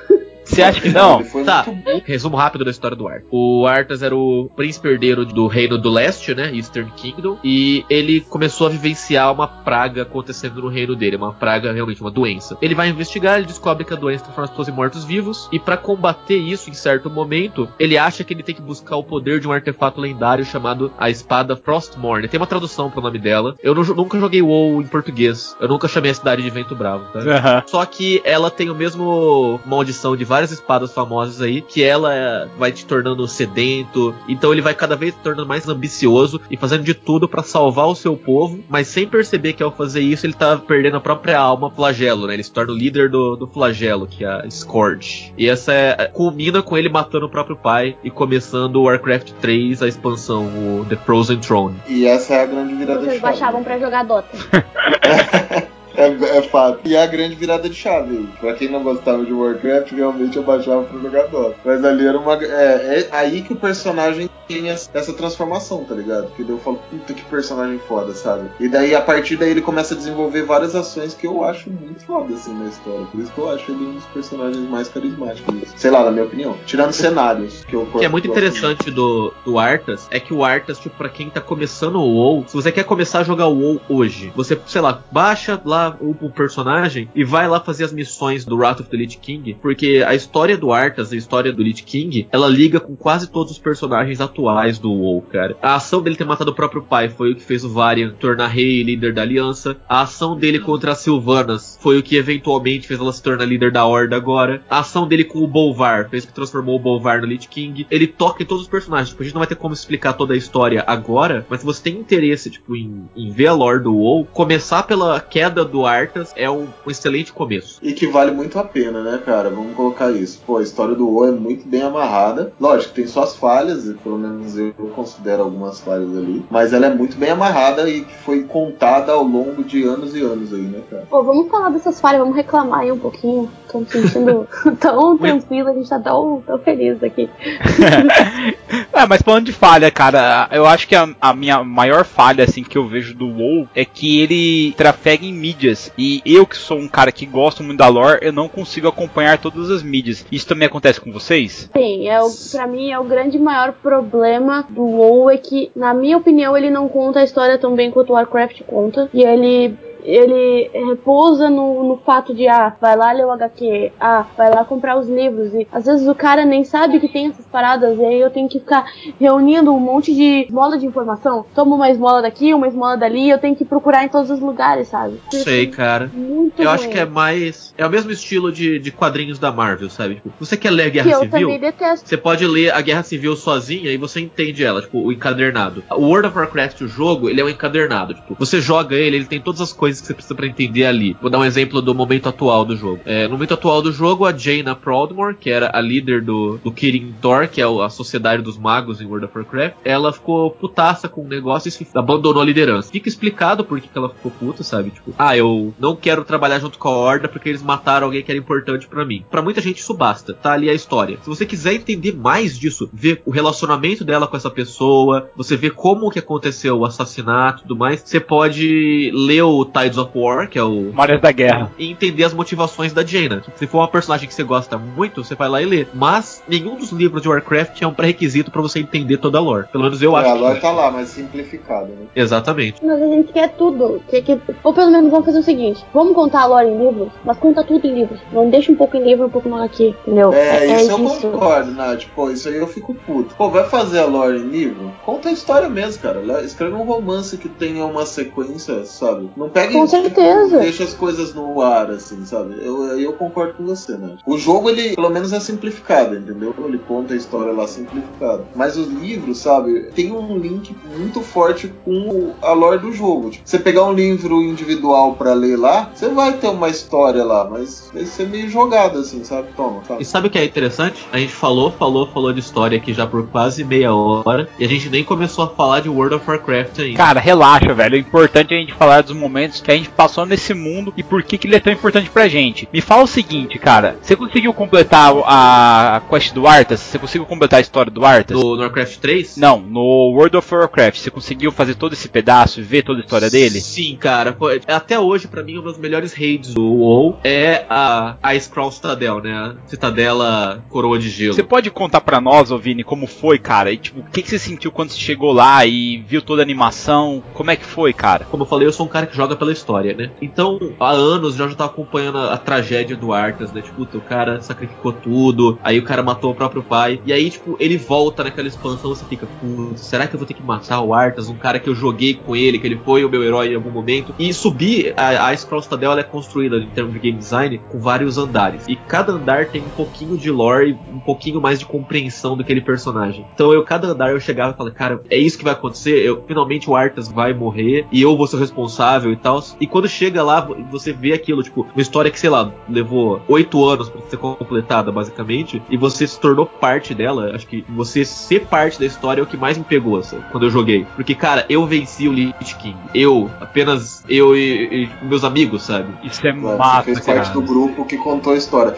Você acha que não? Tá, resumo rápido da história do Arthas. O Arthas era o príncipe herdeiro do reino do leste, né? Eastern Kingdom. E ele começou a vivenciar uma praga acontecendo no reino dele. Uma praga, realmente, uma doença. Ele vai investigar, ele descobre que a doença transforma as pessoas em mortos-vivos. E pra combater isso em certo momento, ele acha que ele tem que buscar o poder de um artefato lendário chamado a espada Frostmourne. Tem uma tradução pro nome dela. Eu nu- nunca joguei WoW em português. Eu nunca chamei a cidade de Vento Bravo, tá? Só que ela tem o mesmo maldição de várias espadas famosas aí, que ela é, vai te tornando sedento. Então ele vai cada vez se tornando mais ambicioso e fazendo de tudo pra salvar o seu povo, mas sem perceber que ao fazer isso ele tá perdendo a própria alma flagelo, né? Ele se torna o líder do, do flagelo, que é a Scourge. E essa é, culmina com ele matando o próprio pai e começando o Warcraft 3, a expansão, o The Frozen Throne. E essa é a grande virada de Vocês chave. baixavam pra jogar Dota. É, é fato. E é a grande virada de chave. Pra quem não gostava de Warcraft, realmente eu baixava pro jogar Dota. Mas ali era uma. É, é aí que o personagem tem essa transformação, tá ligado? Que daí eu falo, puta que personagem foda, sabe? E daí, a partir daí, ele começa a desenvolver várias ações que eu acho muito foda, assim, na história. Por isso que eu acho ele um dos personagens mais carismáticos. Sei lá, na minha opinião. Tirando cenários, que eu O que é muito interessante do, do Arthas é que o Arthas, tipo, pra quem tá começando o WoW, se você quer começar a jogar o WoW hoje, você, sei lá, baixa lá o, personagem e vai lá fazer as missões do Wrath of the Lich King, porque a história do Arthas, a história do Lich King, ela liga com quase todos os personagens atuais do WoW, cara. A ação dele ter matado o próprio pai foi o que fez o Varian tornar rei e líder da aliança. A ação dele contra as Sylvanas foi o que eventualmente fez ela se tornar líder da Horda agora. A ação dele com o Bolvar fez o que transformou o Bolvar no Lich King. Ele toca em todos os personagens. Tipo, a gente não vai ter como explicar toda a história agora, mas se você tem interesse, tipo, em, em ver a lore do WoW, começar pela queda do Arthas é um, um excelente começo. E que vale muito a pena, né, cara? Vamos colocar isso. Pô, a história do WoW é muito bem amarrada. Lógico, tem suas falhas, e pelo menos eu considero algumas falhas ali. Mas ela é muito bem amarrada e que foi contada ao longo de anos e anos aí, né, cara? Pô, vamos falar dessas falhas, vamos reclamar aí um pouquinho. Tô me sentindo tão tranquila, a gente tá tão, tão feliz aqui. É, mas falando de falha, cara, eu acho que a, a minha maior falha, assim, que eu vejo do WoW é que ele trafega em mídias. E eu, que sou um cara que gosto muito da lore, eu não consigo acompanhar todas as mídias. Isso também acontece com vocês? Sim, é o, pra mim é o grande maior problema do WoW é que, na minha opinião, ele não conta a história tão bem quanto o Warcraft conta. E ele ele repousa no, no fato de, ah, vai lá ler o HQ, ah, vai lá comprar os livros. E às vezes o cara nem sabe que tem essas paradas, e aí eu tenho que ficar reunindo um monte de esmola de informação. Toma uma esmola daqui, uma esmola dali, eu tenho que procurar em todos os lugares, sabe? Sei, cara. Muito Eu acho que é mais. É o mesmo estilo de, de quadrinhos da Marvel, sabe? Tipo, você quer ler a que Guerra eu Civil? também detesto. Você pode ler a Guerra Civil sozinha e você entende ela, tipo, o encadernado. O World of Warcraft, o jogo, ele é um encadernado. Tipo, você joga ele, ele tem todas as coisas que você precisa pra entender ali. Vou dar um exemplo do momento atual do jogo. É, no momento atual do jogo, a Jaina Proudmore, que era a líder do, do Kirin Tor, que é a Sociedade dos Magos em World of Warcraft, ela ficou putaça com o negócio e abandonou a liderança. Fica explicado por que, ela ficou puta, sabe? Tipo, ah, eu não quero trabalhar junto com a Horda porque eles mataram alguém que era importante pra mim. Pra muita gente isso basta, tá ali a história. Se você quiser entender mais disso, ver o relacionamento dela com essa pessoa, você vê como que aconteceu o assassinato e tudo mais, você pode ler o Tides of War, que é o Memórias da Guerra. e entender as motivações da Jaina. Se for uma personagem que você gosta muito, você vai lá e lê. Mas nenhum dos livros de Warcraft é um pré-requisito pra você entender toda a lore. Pelo menos eu é, acho. a que- lore tá lá, mas simplificada, né? Exatamente. Mas a gente quer tudo. Quer que... Ou pelo menos vamos fazer o seguinte: vamos contar a lore em livros, mas conta tudo em livros. Não deixa um pouco em livro, um pouco no HQ, entendeu? É, isso eu disso. concordo, Nath. Pô, isso aí eu fico puto. Pô, vai fazer a lore em livro? Conta a história mesmo, cara. Lá- Escreve um romance que tenha uma sequência, sabe? Não pega Com e certeza. deixa as coisas no ar, assim, sabe? Eu, eu concordo com você, Nath. O jogo, ele, pelo menos, é simplificado, entendeu? Ele conta a história lá simplificada. Mas os livros, sabe, tem um link muito forte com a lore do jogo. Tipo, você pegar um livro individual pra ler lá, você vai ter uma história lá, mas vai ser meio jogado, assim, sabe? Toma, sabe? E sabe o que é interessante? A gente falou, falou, falou de história aqui já por quase meia hora. E a gente nem começou a falar de World of Warcraft ainda. Cara, relaxa, velho. O importante é a gente falar dos momentos que a gente passou nesse mundo e por que, que ele é tão importante pra gente. Me fala o seguinte, cara. Você conseguiu completar a quest do Arthas? Você conseguiu completar a história do Arthas? No Warcraft 3? Não, no World of Warcraft. Você conseguiu fazer todo esse pedaço e ver toda a história dele? Sim, cara. Até hoje, pra mim, um dos melhores raids do WoW é a Ice Crown Citadel, né? A Citadela Coroa de Gelo. Você pode contar pra nós, ô Vini, como foi, cara? E tipo, o que, que você sentiu quando você chegou lá e viu toda a animação? Como é que foi, cara? Como eu falei, eu sou um cara que joga pela história, né? Então, há anos já já tava acompanhando a, a tragédia do Arthas, né? Tipo, o cara sacrificou tudo, aí o cara matou o próprio pai. E aí, tipo, ele volta naquela expansão, você fica, será que eu vou ter que matar o Arthas? Um cara que eu joguei com ele, que ele foi o meu herói em algum momento. E subir, a, a Scroll é construída em termos de game design com vários andares. E cada andar tem um pouquinho de lore um pouquinho mais de compreensão daquele personagem. Então eu, cada andar eu chegava e falava, cara, é isso que vai acontecer, eu, finalmente o Arthas vai morrer e eu vou ser o responsável e tal. Tal. E quando chega lá, você vê aquilo, tipo, uma história que, sei lá, levou oito anos pra ser completada, basicamente, e você se tornou parte dela. Acho que você ser parte da história é o que mais me pegou, assim, quando eu joguei. Porque, cara, eu venci o Lich King. Eu, apenas eu e, e meus amigos, sabe? Isso é Você mata, fez cara. parte do grupo que contou a história.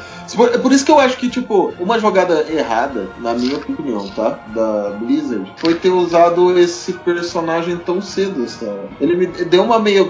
É por isso que eu acho que, tipo, uma jogada errada, na minha opinião, tá? Da Blizzard, foi ter usado esse personagem tão cedo, sabe? Ele me deu uma meio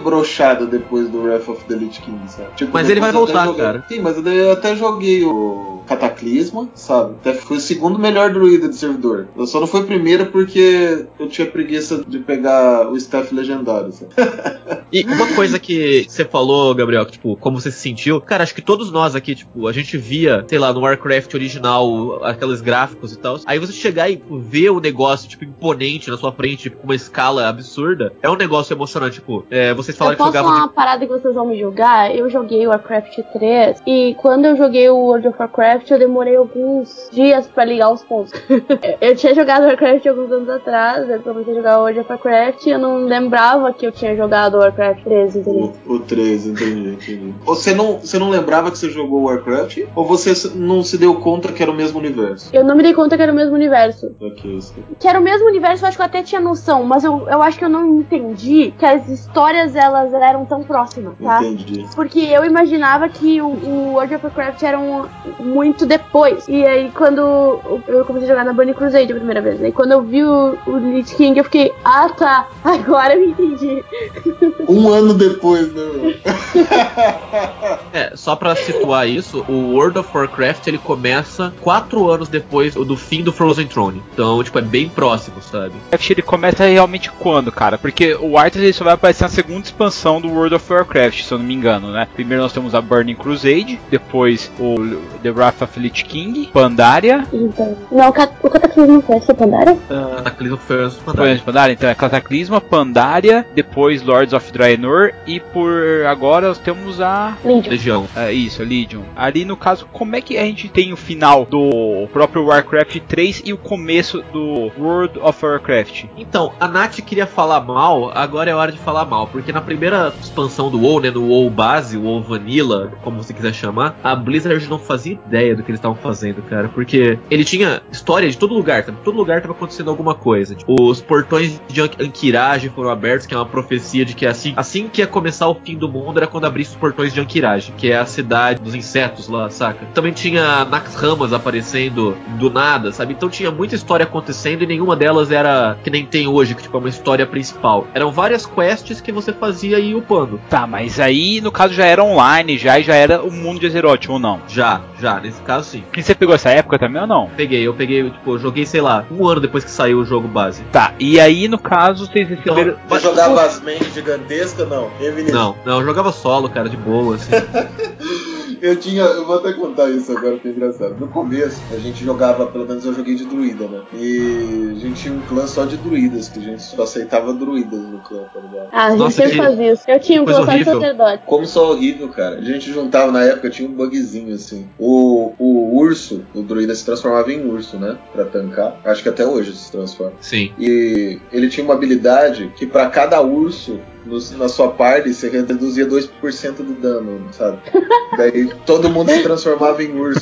depois do Wrath of the Lich King, sabe? Tipo, Mas ele vai voltar, cara. Sim, mas eu até joguei o Cataclisma, sabe? Até foi o segundo melhor druida de servidor. Eu só não fui primeiro porque eu tinha preguiça de pegar o staff legendário, sabe? E uma coisa que você falou, Gabriel, que, tipo, como você se sentiu, cara, acho que todos nós aqui, tipo, a gente via, sei lá, no Warcraft original, aqueles gráficos e tal. Aí você chegar e tipo, ver o negócio, tipo, imponente na sua frente, tipo, com uma escala absurda, é um negócio emocionante, tipo, é, vocês falaram eu que posso jogavam falar de uma parada que vocês vão me julgar? Eu joguei o Warcraft 3 e quando eu joguei o World of Warcraft eu demorei alguns dias pra ligar os pontos. eu tinha jogado Warcraft alguns anos atrás, eu comecei a jogar of Warcraft e eu não lembrava que eu tinha jogado o Warcraft 3, entendeu? O, o 3, entendi, entendi. Você não, você não lembrava que você jogou Warcraft? Ou você não se deu conta que era o mesmo universo? Eu não me dei conta que era o mesmo universo. Ok, isso. Que era o mesmo universo, eu acho que eu até tinha noção, mas eu, eu acho que eu não entendi que as histórias elas eram tão próximas, tá? Entendi. Porque eu imaginava que o, o World of Warcraft era um, muito depois. E aí, quando eu comecei a jogar na Burning Crusade a primeira vez, né? E quando eu vi o, o Lich King, eu fiquei, ah tá, agora eu entendi. Um ano depois, né? É, só pra situar isso, o World of Warcraft ele começa quatro anos depois do fim do Frozen Throne. Então, tipo, é bem próximo, sabe? Warcraft ele começa realmente quando, cara? Porque o Arthas ele só vai aparecer na segunda expansão do World of Warcraft, se eu não me engano, né? Primeiro nós temos a Burning Crusade, depois o The Wrath Lich King, Pandaria. Então. Não, o Cat- o Cataclismo foi essa Pandaria? Cataclismo foi antes do Foi Pandaria. antes de Pandaria? Então é Cataclisma, Pandaria, depois Lords of Draenor e por agora nós temos a Legion. Legião. É isso, a Legion. Ali no caso, como é que a gente tem o final do próprio Warcraft 3 e o começo do World of Warcraft? Então, a Nath queria falar mal, agora é hora de falar mal, porque na primeira expansão do WoW, né, no WoW base, o WoW Vanilla, como você quiser chamar, a Blizzard não fazia ideia do que eles estavam fazendo, cara, porque ele tinha história de todo lugar, sabe? Todo lugar tava acontecendo alguma coisa. Tipo, os portões de An- Ankirage foram abertos, que é uma profecia de que assim, assim que ia começar o fim do mundo era quando abrisse os portões de Ankirage, que é a cidade dos insetos lá, saca? Também tinha Naxxramas aparecendo do nada, sabe? Então tinha muita história acontecendo e nenhuma delas era que nem tem hoje, que tipo é uma história principal. Eram várias quests que você fazia e upando. Tá, mas aí no caso já era online, já e já era o mundo de Azeroth ou não? Já, já, nesse caso sim. Que você pegou essa época também ou não? Peguei, eu peguei, tipo, eu joguei, sei lá, um ano depois que saiu o jogo base. Tá, e aí no caso vocês receberam. Você jogava as mains gigantescas, não? Não, não, eu jogava solo, cara, de boa, assim. Eu tinha, eu vou até contar isso agora que é engraçado. No começo, a gente jogava, pelo menos eu joguei de druida, né? E a gente tinha um clã só de druidas, que a gente só aceitava druidas no clã, tá ligado? Ah, a gente Nossa, sempre que faz isso. Eu tinha um clã só de sacerdote. Como só horrível, cara. A gente juntava na época, tinha um bugzinho assim. O, o urso, o druida se transformava em urso, né? Pra tancar. Acho que até hoje se transforma. Sim. E ele tinha uma habilidade que pra cada urso no- na sua party você reduzia 2% do dano, sabe? Daí todo mundo se transformava em urso.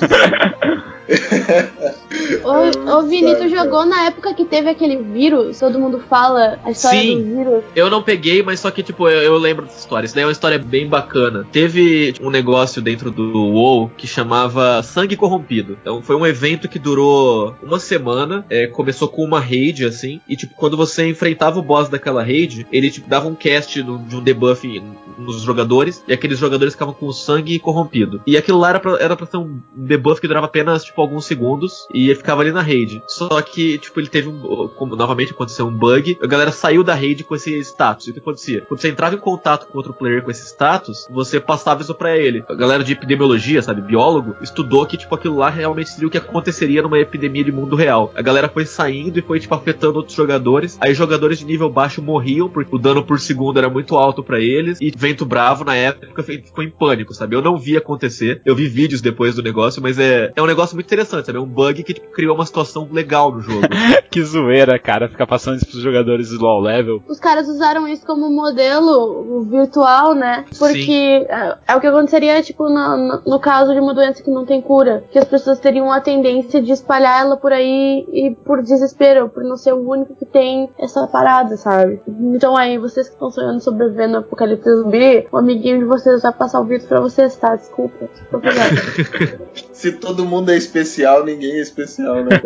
Ô, ô Vini, tu jogou na época que teve aquele vírus? Todo mundo fala a história Sim. do vírus. Eu não peguei, mas só que, tipo, eu, eu lembro dessa história. Isso daí é uma história bem bacana. Teve tipo, um negócio dentro do WoW que chamava Sangue Corrompido. Então, foi um evento que durou uma semana. é, começou com uma raid, assim. E, tipo, quando você enfrentava o boss daquela raid, ele, tipo, dava um cast no- de um debuff nos jogadores. E aqueles jogadores ficavam com sangue corrompido. E aquilo lá era pra, era pra ser um debuff que durava apenas, tipo, alguns segundos. E ele ficava ali na raid. Só que, tipo, ele teve um. Como novamente aconteceu um bug. A galera saiu da raid com esse status. E o que acontecia? Quando você entrava em contato com outro player com esse status, você passava isso pra ele. A galera de epidemiologia, sabe, biólogo, estudou que, tipo, aquilo lá realmente seria o que aconteceria numa epidemia de mundo real. A galera foi saindo e foi, tipo, afetando outros jogadores. Aí jogadores de nível baixo morriam, porque o dano por segundo era muito alto pra eles, e Vento Bravo, na época, ficou em pânico, sabe? Eu não vi acontecer, eu vi vídeos depois do negócio, mas é, é um negócio muito interessante, sabe? É um bug que tipo, criou uma situação legal no jogo. que zoeira, cara, ficar passando isso pros jogadores low level. Os caras usaram isso como modelo virtual, né? Porque é, é o que aconteceria, tipo, no, no- no caso de uma doença que não tem cura. Que as pessoas teriam a tendência de espalhar ela por aí e por desespero, por não ser o único que tem essa parada, sabe? Então aí, vocês que estão sonhando sobreviver no apocalipse zumbi, o amiguinho de vocês vai passar o vírus pra vocês, tá? Desculpa. Se todo mundo é especial, ninguém é especial, né?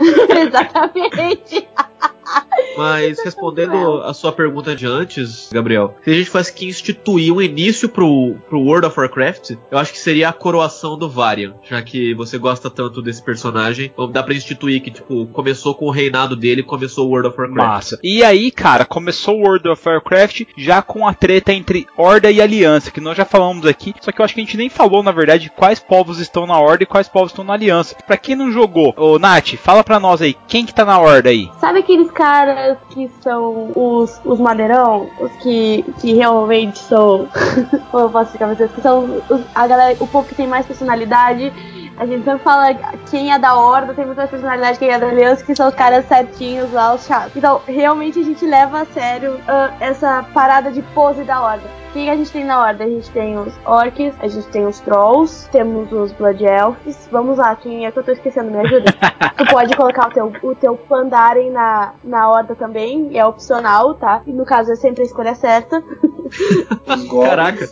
Exatamente. Mas respondendo a sua pergunta de antes, Gabriel, se a gente fosse que instituir um início pro, pro World of Warcraft, eu acho que seria a coroação do Varian, já que você gosta tanto desse personagem. Então dá pra instituir que, tipo, começou com o reinado dele, começou o World of Warcraft. Massa. E aí, cara, começou o World of Warcraft já com a treta entre Horda e Aliança, que nós já falamos aqui, só que eu acho que a gente nem falou, na verdade, quais povos estão na Horda e quais povos estão na Aliança. Pra quem não jogou, ô Nath, fala pra nós aí, quem que tá na Horda aí? Sabe aqueles caras que são os, os madeirão? Os que, que realmente são. Como eu posso explicar pra vocês? Que são os- a galera, o povo que tem mais personalidade. A gente sempre fala quem é da Horda tem muito mais personalidade, quem é da Aliança, que são os caras certinhos lá, os chatos. Então, realmente a gente leva a sério ah, essa parada de pose da Horda. O que a gente tem na Horda? A gente tem os Orcs, a gente tem os Trolls, temos os Blood Elves. Vamos lá, quem é que eu tô esquecendo? Me ajuda. tu pode colocar o teu, o teu Pandaren na, na Horda também, é opcional, tá? E no caso é sempre a escolha certa. Caraca,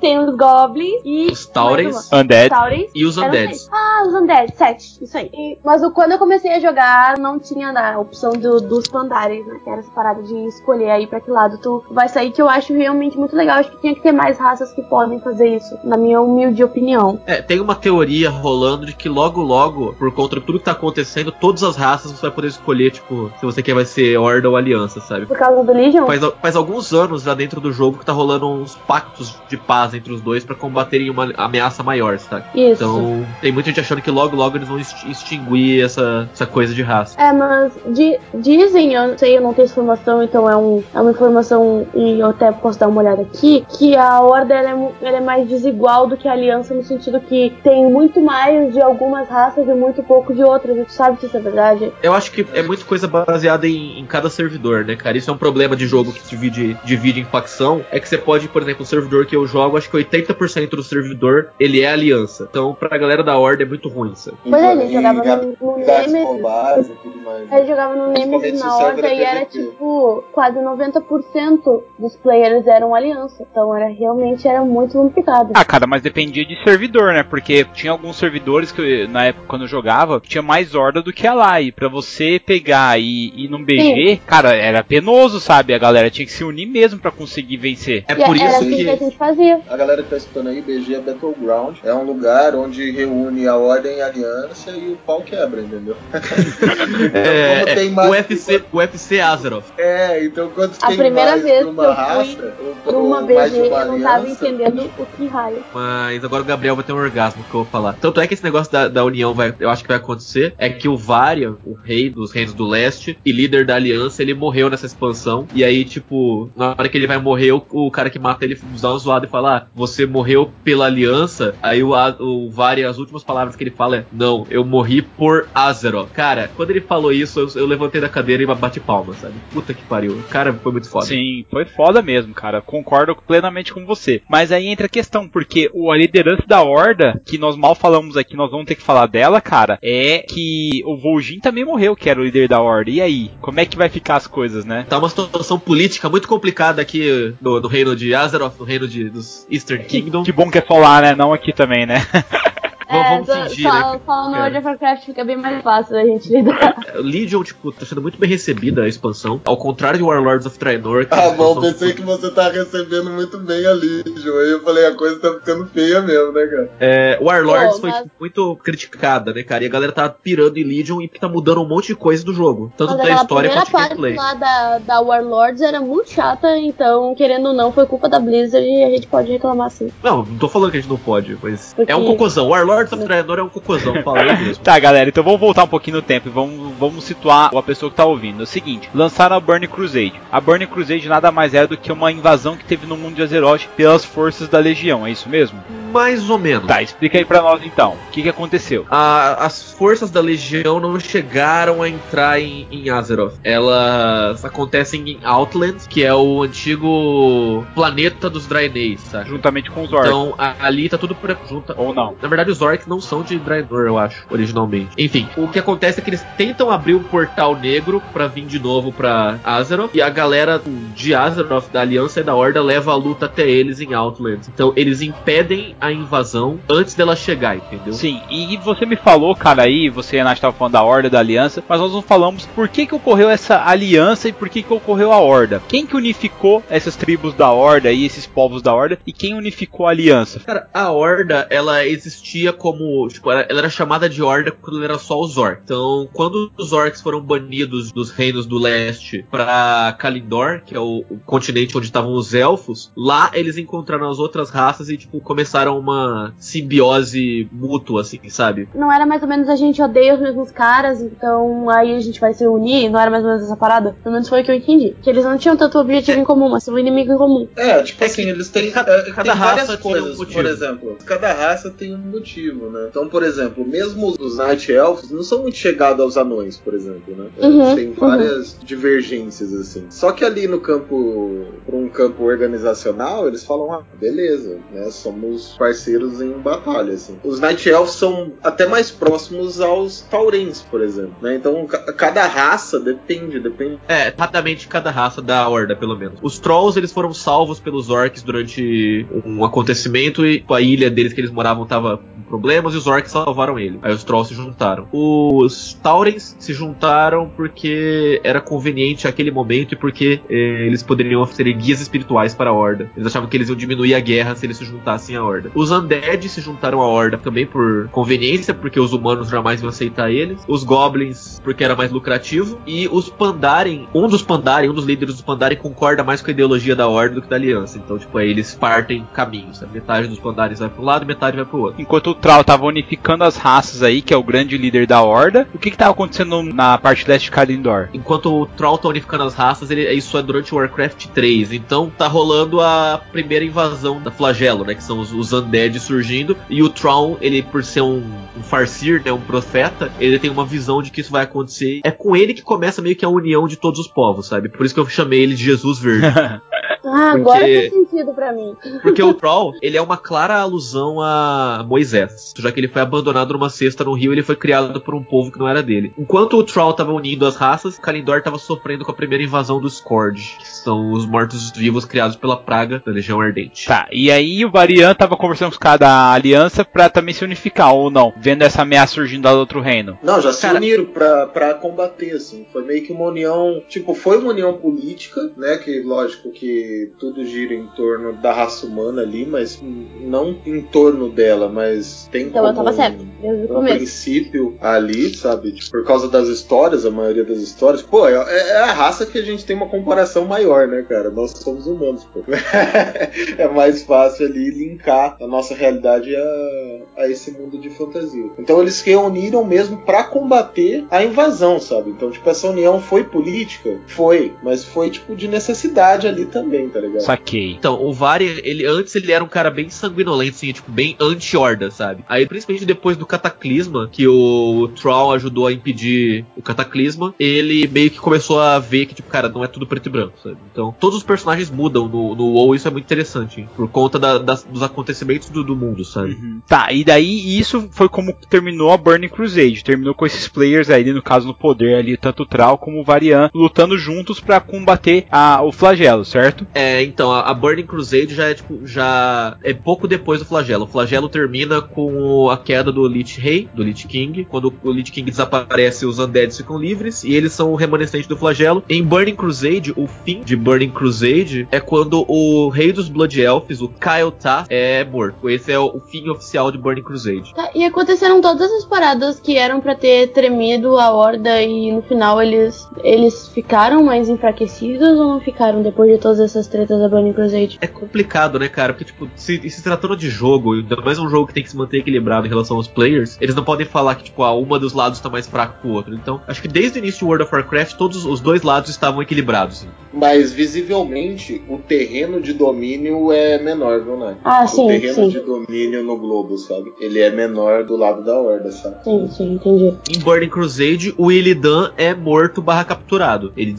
Tem os Goblins e. Os Taurens. Undead. Taurens. e os Eram Undeads. Ah, os Undead, sete, isso aí. E- mas o- quando eu comecei a jogar, não tinha a opção do- dos Pandares, né? Que era essa parada de escolher aí pra que lado tu vai sair, que eu acho realmente muito legal. Acho que tinha que ter mais raças que podem fazer isso, na minha humilde opinião. É, tem uma teoria rolando de que logo logo, por conta de tudo que tá acontecendo, todas as raças você vai poder escolher, tipo, se você quer vai ser Horda ou Aliança, sabe? Por causa do Legion? Faz, faz alguns anos já dentro do jogo que tá rolando uns pactos de paz entre os dois pra combaterem uma ameaça maior, sabe? Isso. Então, tem muita gente achando que logo logo eles vão exti- extinguir essa, essa coisa de raça. É, mas di- dizem, eu não sei, eu não tenho informação, então é, um, é uma informação, e eu até posso dar uma olhada aqui, que a Horda ela é, ela é mais desigual do que a Aliança, no sentido que tem muito mais de algumas raças e muito pouco de outras. E tu sabe se isso é verdade? Eu acho que é muito coisa baseada em, em cada servidor, né, cara? Isso é um problema de jogo que divide, divide em facção. É que você pode, por exemplo, o servidor que eu jogo, acho que 80% do servidor ele é aliança. Então, pra galera da Horda é muito ruim, sabe? Pois é, a gente E jogava ga- no, no Nemesis. e. A gente jogava no Nemesis na Horda e era tipo quase 90% dos players eram aliança. Então era realmente era muito complicado. Ah, cara, mas dependia de servidor, né? Porque tinha alguns servidores que na época quando eu jogava, tinha mais horda do que a lá. E pra você pegar e ir num BG, cara, era penoso, sabe? A galera tinha que se unir mesmo pra conseguir vencer. É E por era isso assim que... a que. gente fazia. A galera que tá escutando aí, BG é Battleground. É um lugar onde reúne a Ordem e a Aliança e o pau quebra, entendeu? então, É, como é, tem mais. o UFC, o UFC Azeroth. É, então quando A tem primeira mais vez que uma raça, Por uma ou mais de BG uma eu não tava aliança, entendendo o que raio. Mas agora o Gabriel vai ter um orgasmo que eu vou falar. Tanto é que esse negócio da, da união vai, eu acho que vai acontecer. É que o Varian, o rei dos reinos do leste e líder da aliança, ele morreu nessa expansão. E aí, tipo, na hora que ele vai morrer, o, o cara que mata ele dá uma zoada e fala: ah, você morreu pela aliança. Aí o, A- o Varian, as últimas palavras que ele fala é: Não, eu morri por Azeroth. Cara, quando ele falou isso, eu, eu levantei da cadeira e bati palma, sabe? Puta que pariu. O cara foi muito foda. Sim, foi foda mesmo, cara. Concordo plenamente com você. Mas aí entra a questão, porque o, a liderança da Horda, que nós mal falamos aqui, nós vamos ter que falar dela, cara, é que o Vol'jin também morreu, que era o líder da Horda. E aí? Como é que vai ficar as coisas, né? Tá uma situação política muito complicada aqui no, no reino de Azeroth, no reino de, dos Eastern Kingdom. Que bom que é lá, né? Não aqui também, né? Vamos- vamos fingir, só, né, só no World of Warcraft fica bem mais fácil da gente lidar. Legion, tipo, tá sendo muito bem recebida a expansão. Ao contrário de Warlords of Draenor. Ah, a bom, pensei que você tá recebendo muito bem a Legion. Aí eu falei, a coisa tá ficando feia mesmo, né, cara? É, Warlords Pô, foi mas- tipo, muito criticada, né, cara? E a galera tá pirando em Legion e tá mudando um monte de coisa do jogo. Tanto Mas da história quanto parte gameplay. lá da, da Warlords era muito chata, então, querendo ou não, foi culpa da Blizzard e a gente pode reclamar sim. Não, não tô falando que a gente não pode, mas Porque- é um cocôzão. Warlords Lords of Draenor é um cocôzão, falei mesmo. Tá, galera, então vamos voltar um pouquinho no tempo e vamos, vamos situar a pessoa que tá ouvindo. É o seguinte, lançaram a Burning Crusade. A Burning Crusade nada mais é do que uma invasão que teve no mundo de Azeroth pelas forças da Legião, é isso mesmo? Mais ou menos. Tá, explica aí pra nós então. O que que aconteceu? A- as forças da Legião não chegaram a entrar em, em Azeroth. Elas acontecem em Outlands, que é o antigo planeta dos Draenei, sabe? Juntamente com os orcs. Então a- ali tá tudo pra, junta. Ou não. Na verdade, os orcs não são de Draenor, eu acho, originalmente. Enfim, o que acontece é que eles tentam abrir um portal negro pra vir de novo pra Azeroth, e a galera de Azeroth, da Aliança e da Horda, leva a luta até eles em Outlands. Então eles impedem a invasão antes dela chegar, entendeu? Sim, e você me falou, cara, aí, você e a Nath tava falando da Horda, da Aliança, mas nós não falamos por que que ocorreu essa aliança e por que que ocorreu a Horda. Quem que unificou essas tribos da Horda e esses povos da Horda e quem unificou a Aliança? Cara, a Horda, ela existia como. Tipo, ela ela era chamada de Horda quando era só os orcs. Então, quando os orcs foram banidos dos reinos do leste pra Kalindor, que é o, o continente onde estavam os elfos, lá eles encontraram as outras raças e, tipo, começaram uma simbiose mútua, assim, sabe? Não era mais ou menos a gente odeia os mesmos caras, então aí a gente vai se unir, não era mais ou menos essa parada? Pelo menos foi o que eu entendi. Que eles não tinham tanto objetivo em comum, mas um inimigo em comum. É, tipo É assim, eles têm, cada- é, cada tem raça várias tinha um motivo. por exemplo. Cada raça tem um motivo, né? Então, por exemplo, mesmo os Night Elves não são muito chegados aos anões, por exemplo, né? Uhum, Eles têm várias divergências, assim. Só que ali no campo, para um campo organizacional, eles falam, ah, beleza, né? Somos parceiros em batalha, assim. Os Night Elves são até mais próximos aos Taurens, por exemplo, né? Então, ca- cada raça depende, depende É, rapidamente cada raça da Horda, pelo menos. Os Trolls, eles foram salvos pelos orcs durante um acontecimento e a ilha deles que eles moravam tava problemas e os orcs salvaram ele. Aí os Trolls se juntaram. Os Taurens se juntaram porque era conveniente aquele momento e porque eh, eles poderiam ser guias espirituais para a Horda. Eles achavam que eles iam diminuir a guerra se eles se juntassem à Horda. Os Undead se juntaram à Horda também por conveniência, porque os humanos jamais iam aceitar eles. Os Goblins, porque era mais lucrativo. E os Pandaren, um dos Pandaren, um dos líderes dos Pandaren concorda mais com a ideologia da Horda do que da Aliança. Então, tipo, aí eles partem caminhos. Metade dos Pandaren vai para um lado, metade vai para o outro. Enquanto Troll tava unificando as raças aí, que é o grande líder da Horda, o que que tava acontecendo na parte leste de Kalindor? Enquanto o Troll tá unificando as raças, ele, isso é durante Warcraft 3. Então tá rolando a primeira invasão da Flagelo, né? Que são os, os Undead surgindo. E o Troll, ele, por ser um, um Farseer, né? Um profeta, ele tem uma visão de que isso vai acontecer. É com ele que começa meio que a união de todos os povos, sabe? Por isso que eu chamei ele de Jesus Verde. Ah, Porque- agora faz sentido pra mim. Porque o Troll, ele é uma clara alusão a Moisés. Já que ele foi abandonado numa cesta no rio, ele foi criado por um povo que não era dele. Enquanto o Troll tava unindo as raças, Kalindor tava sofrendo com a primeira invasão dos Scourge, são os mortos-vivos criados pela praga da Legião Ardente. Tá, e aí o Varian tava conversando com os caras da Aliança pra também se unificar, ou não? Vendo essa ameaça surgindo lá do outro reino. Não, já se Cara- uniram pra, pra combater, assim. Foi meio que uma união. Tipo, foi uma união política, né? Que lógico que tudo gira em torno da raça humana ali, mas não em torno dela, mas tem Então como tava certo, desde o um princípio ali, sabe? Tipo, por causa das histórias, a maioria das histórias. Pô, é, é a raça que a gente tem uma comparação maior, né, cara? Nós somos humanos, pô. é mais fácil ali linkar a nossa realidade a, a esse mundo de fantasia. Então eles se reuniram mesmo pra combater a invasão, sabe? Então, tipo, essa união foi política? Foi, mas foi, tipo, de necessidade ali também, tá ligado? Saquei. Então, o Vari, ele antes ele era um cara bem sanguinolento, assim, tipo, bem anti-horda, sabe? Aí, principalmente depois do Cataclisma, que o Troll ajudou a impedir o Cataclisma, ele meio que começou a ver que, tipo, cara, não é tudo preto e branco, sabe? Então, todos os personagens mudam no, no WoW, isso é muito interessante, por conta da- das- dos acontecimentos do, do mundo, sabe? Tá, e daí isso foi como terminou a Burning Crusade. Terminou com esses players aí, no caso no poder ali, tanto o Trau como o Varian, lutando juntos pra combater a, o flagelo, certo? É, então, a, a Burning Crusade já é, tipo, já é pouco depois do Flagelo. O Flagelo termina com a queda do Lich Rei, do Lich King. Quando o Lich King desaparece, os Undeads ficam livres e eles são o remanescente do Flagelo. Em Burning Crusade, o fim de Burning Crusade é quando o rei dos Blood Elves, o Kyle Ta, é morto. Esse é o, fim oficial de Burning Crusade. Tá, e aconteceram todas as paradas que eram pra ter tremido a horda e no final eles eles ficaram mais enfraquecidos ou não ficaram depois de todas essas tretas da Burning Crusade? É complicado, né, cara? Porque, tipo, se, se tratando de jogo, ainda mais um jogo que tem que se manter equilibrado em relação aos players, eles não podem falar que, tipo, ah, uma dos lados tá mais fraco que o outro. Então, acho que desde o início de World of Warcraft, todos os dois lados estavam equilibrados. Mas visivelmente o terreno de domínio é menor, viu, né? Ah, o sim, terreno sim. de domínio no globo, sabe? Ele é menor do lado da horda, sabe? Sim, sim, entendi. Em Burning Crusade, o Illidan é morto barra capturado. Ele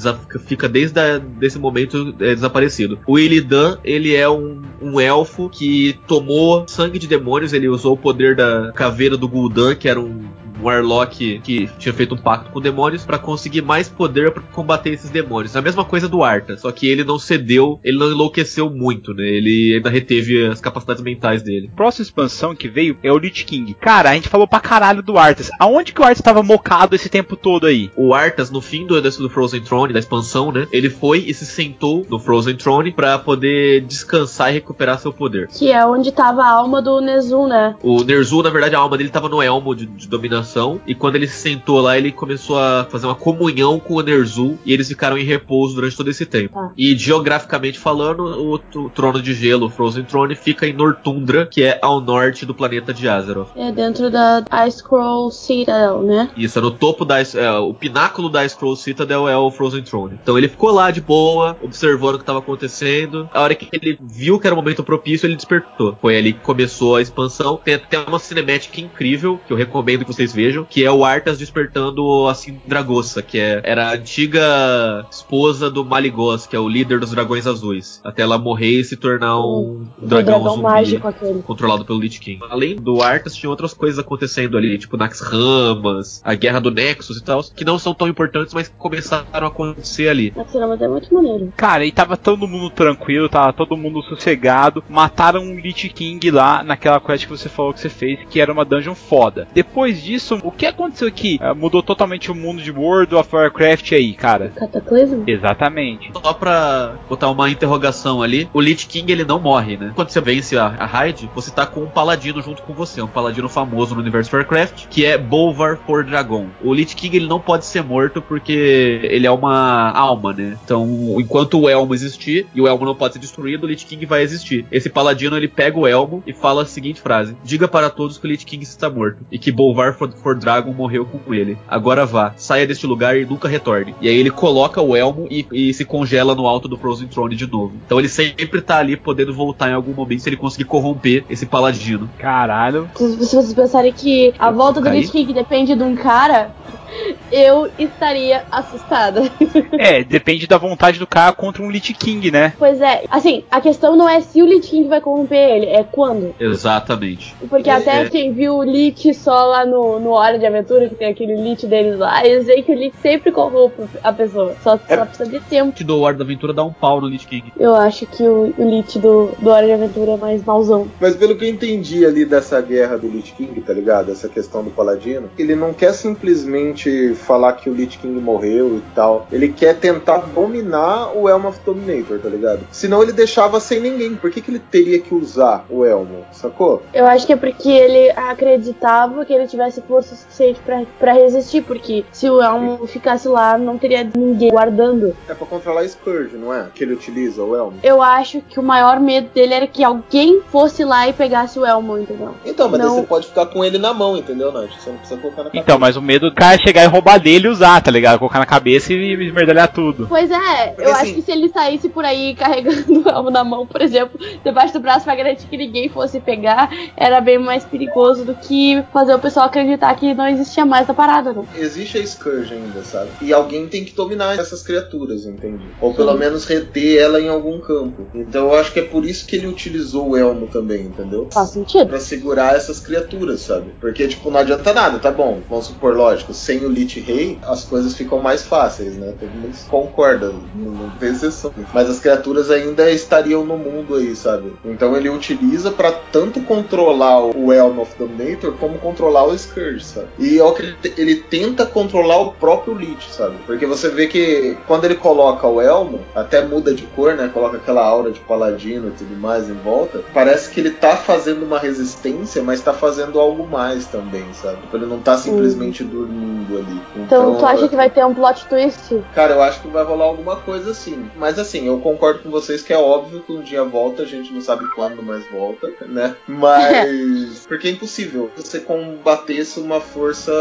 fica desde a, desse momento é, desaparecido. O Illidan, ele é um, um elfo que tomou sangue de demônios, ele usou o poder da caveira do Gul'dan, que era um Warlock que tinha feito um pacto com demônios pra conseguir mais poder pra combater esses demônios. A mesma coisa do Arthas, só que ele não cedeu, ele não enlouqueceu muito, né? Ele ainda reteve as capacidades mentais dele. Próxima expansão que veio é o Lich King. Cara, a gente falou pra caralho do Arthas. Aonde que o Arthas tava mocado esse tempo todo aí? O Arthas, no fim do, do Frozen Throne, da expansão, né? Ele foi e se sentou no Frozen Throne pra poder descansar e recuperar seu poder. Que é onde tava a alma do Nezu, né? O Ner'zhul, na verdade, a alma dele tava no elmo de, de dominação. E quando ele se sentou lá, ele começou a fazer uma comunhão com o Ner'zhul. E eles ficaram em repouso durante todo esse tempo. Tá. E geograficamente falando, o, o trono de gelo, o Frozen Throne, fica em Nortundra, que é ao norte do planeta de Azeroth. É dentro da Ice Scroll Citadel, né? Isso, é no topo da. é, o pináculo da Scroll Citadel é o Frozen Throne. Então ele ficou lá de boa, observando o que estava acontecendo. A hora que ele viu que era o momento propício, ele despertou. Foi ali que começou a expansão. Tem até uma cinemática incrível, que eu recomendo que vocês vejam, que é o Arthas despertando a Sindragossa, que é, era a antiga esposa do Maligos, que é o líder dos dragões azuis. Até ela morrer e se tornar um, O dragão, dragão zumbi mágico aquele. controlado pelo Lich King. Além do Arthas, tinha outras coisas acontecendo ali, tipo Nax Ramas, a Guerra do Nexus e tal, que não são tão importantes, mas que começaram a acontecer ali. Nossa, mas é muito maneiro. Cara, e tava todo mundo tranquilo, tava todo mundo sossegado. Mataram um Lich King lá naquela quest que você falou que você fez, que era uma dungeon foda. Depois disso, o que aconteceu aqui? Eh, mudou totalmente o mundo de World of Warcraft aí, cara. Cataclismo? Exatamente. Só pra botar uma interrogação ali, o Lich King ele não morre, né? Quando você vence a, a raid, você tá com um paladino junto com você, um paladino famoso no universo Warcraft, que é Bolvar for Dragon. O Lich King ele não pode ser morto porque ele é uma alma, né? Então, enquanto o elmo existir e o elmo não pode ser destruído, o Lich King vai existir. Esse paladino ele pega o elmo e fala a seguinte frase: Diga para todos que o Lich King está morto e que Bolvar for, for Dragon morreu com ele. Agora vá, saia deste lugar e nunca retorne. E aí ele coloca o elmo e, e se congela no alto do Frozen Throne de novo. Então ele sempre tá ali podendo voltar em algum momento se ele conseguir corromper esse paladino. Caralho. Se, se vocês pensarem que a volta do? Lich King depende de um cara, eu estaria assustada. É, depende da vontade do cara contra um Lich King, né? pois é, assim, a questão não é se o Lich King vai corromper ele, é quando. Exatamente. Porque É, até é. quem viu o Lich só lá no, no Hora de Aventura, que tem aquele Lich deles lá, eu sei que o Lich sempre corrompe a pessoa. Só, só precisa de tempo. Te dou Hora da Aventura dá um pau no Lich King. Eu acho que o, o Lich do, do Hora de Aventura é mais mauzão. Mas pelo que eu entendi ali dessa guerra do Lich King, tá ligado? Essa questão do Paladino, ele não quer simplesmente falar que o Lich King morreu e tal. Ele quer tentar dominar o Elmo of Dominator, tá ligado? Senão ele deixava sem ninguém. Por que, que ele teria que usar o Elmo, sacou? Eu acho que é porque ele acreditava que ele tivesse força suficiente pra, pra resistir, porque se o Elmo ficasse lá, não teria ninguém guardando. É pra controlar a Scourge, não é? Que ele utiliza o Elmo. Eu acho que o maior medo dele era que alguém fosse lá e pegasse o Elmo, entendeu? Então, mas Não. daí você pode ficar com ele na mão, entendeu, Nath? Você não precisa colocar na cabeça. Então, mas o medo do cara chegar e roubar dele e usar, tá ligado? Colocar na cabeça e esmerdalhar tudo. Pois é, Porque, eu assim- acho que se ele saísse por aí carregando o Elmo na mão, por exemplo, debaixo do braço pra garantir que ninguém fosse pegar, era bem mais perigoso do que fazer o pessoal acreditar que não existia mais a parada, né? Existe a Scourge ainda, sabe? E alguém tem que dominar essas criaturas, entende? Ou pelo menos reter ela em algum campo. Então eu acho que é por isso que ele utilizou o Elmo também, entendeu? Faz sentido. Pra segurar essas criaturas, sabe? Porque, tipo, não adianta nada, tá bom? Vamos supor, lógico, sem o Lich Rei, as coisas ficam mais fáceis, né? Todo mundo concorda, não, não tem exceção. Mas as criaturas ainda estariam no mundo aí, sabe? Então ele utiliza para tanto controlar o Elm of Dominator como controlar o Scourge, sabe? E é o que ele, ele tenta controlar o próprio Lich, sabe? Porque você vê que quando ele coloca o Elmo, até muda de cor, né? Coloca aquela aura de paladino e tudo mais em volta. Parece que ele tá fazendo uma resistência, mas tá fazendo algo mais também, sabe? Tipo, ele não tá simplesmente dormindo ali. Então, tu acha que vai ter um plot twist? Cara, eu acho que vai rolar alguma coisa assim. Mas assim, eu concordo com vocês que é óbvio que um dia volta, a gente não sabe quando mais volta, né? Mas. Porque é impossível você combatesse uma força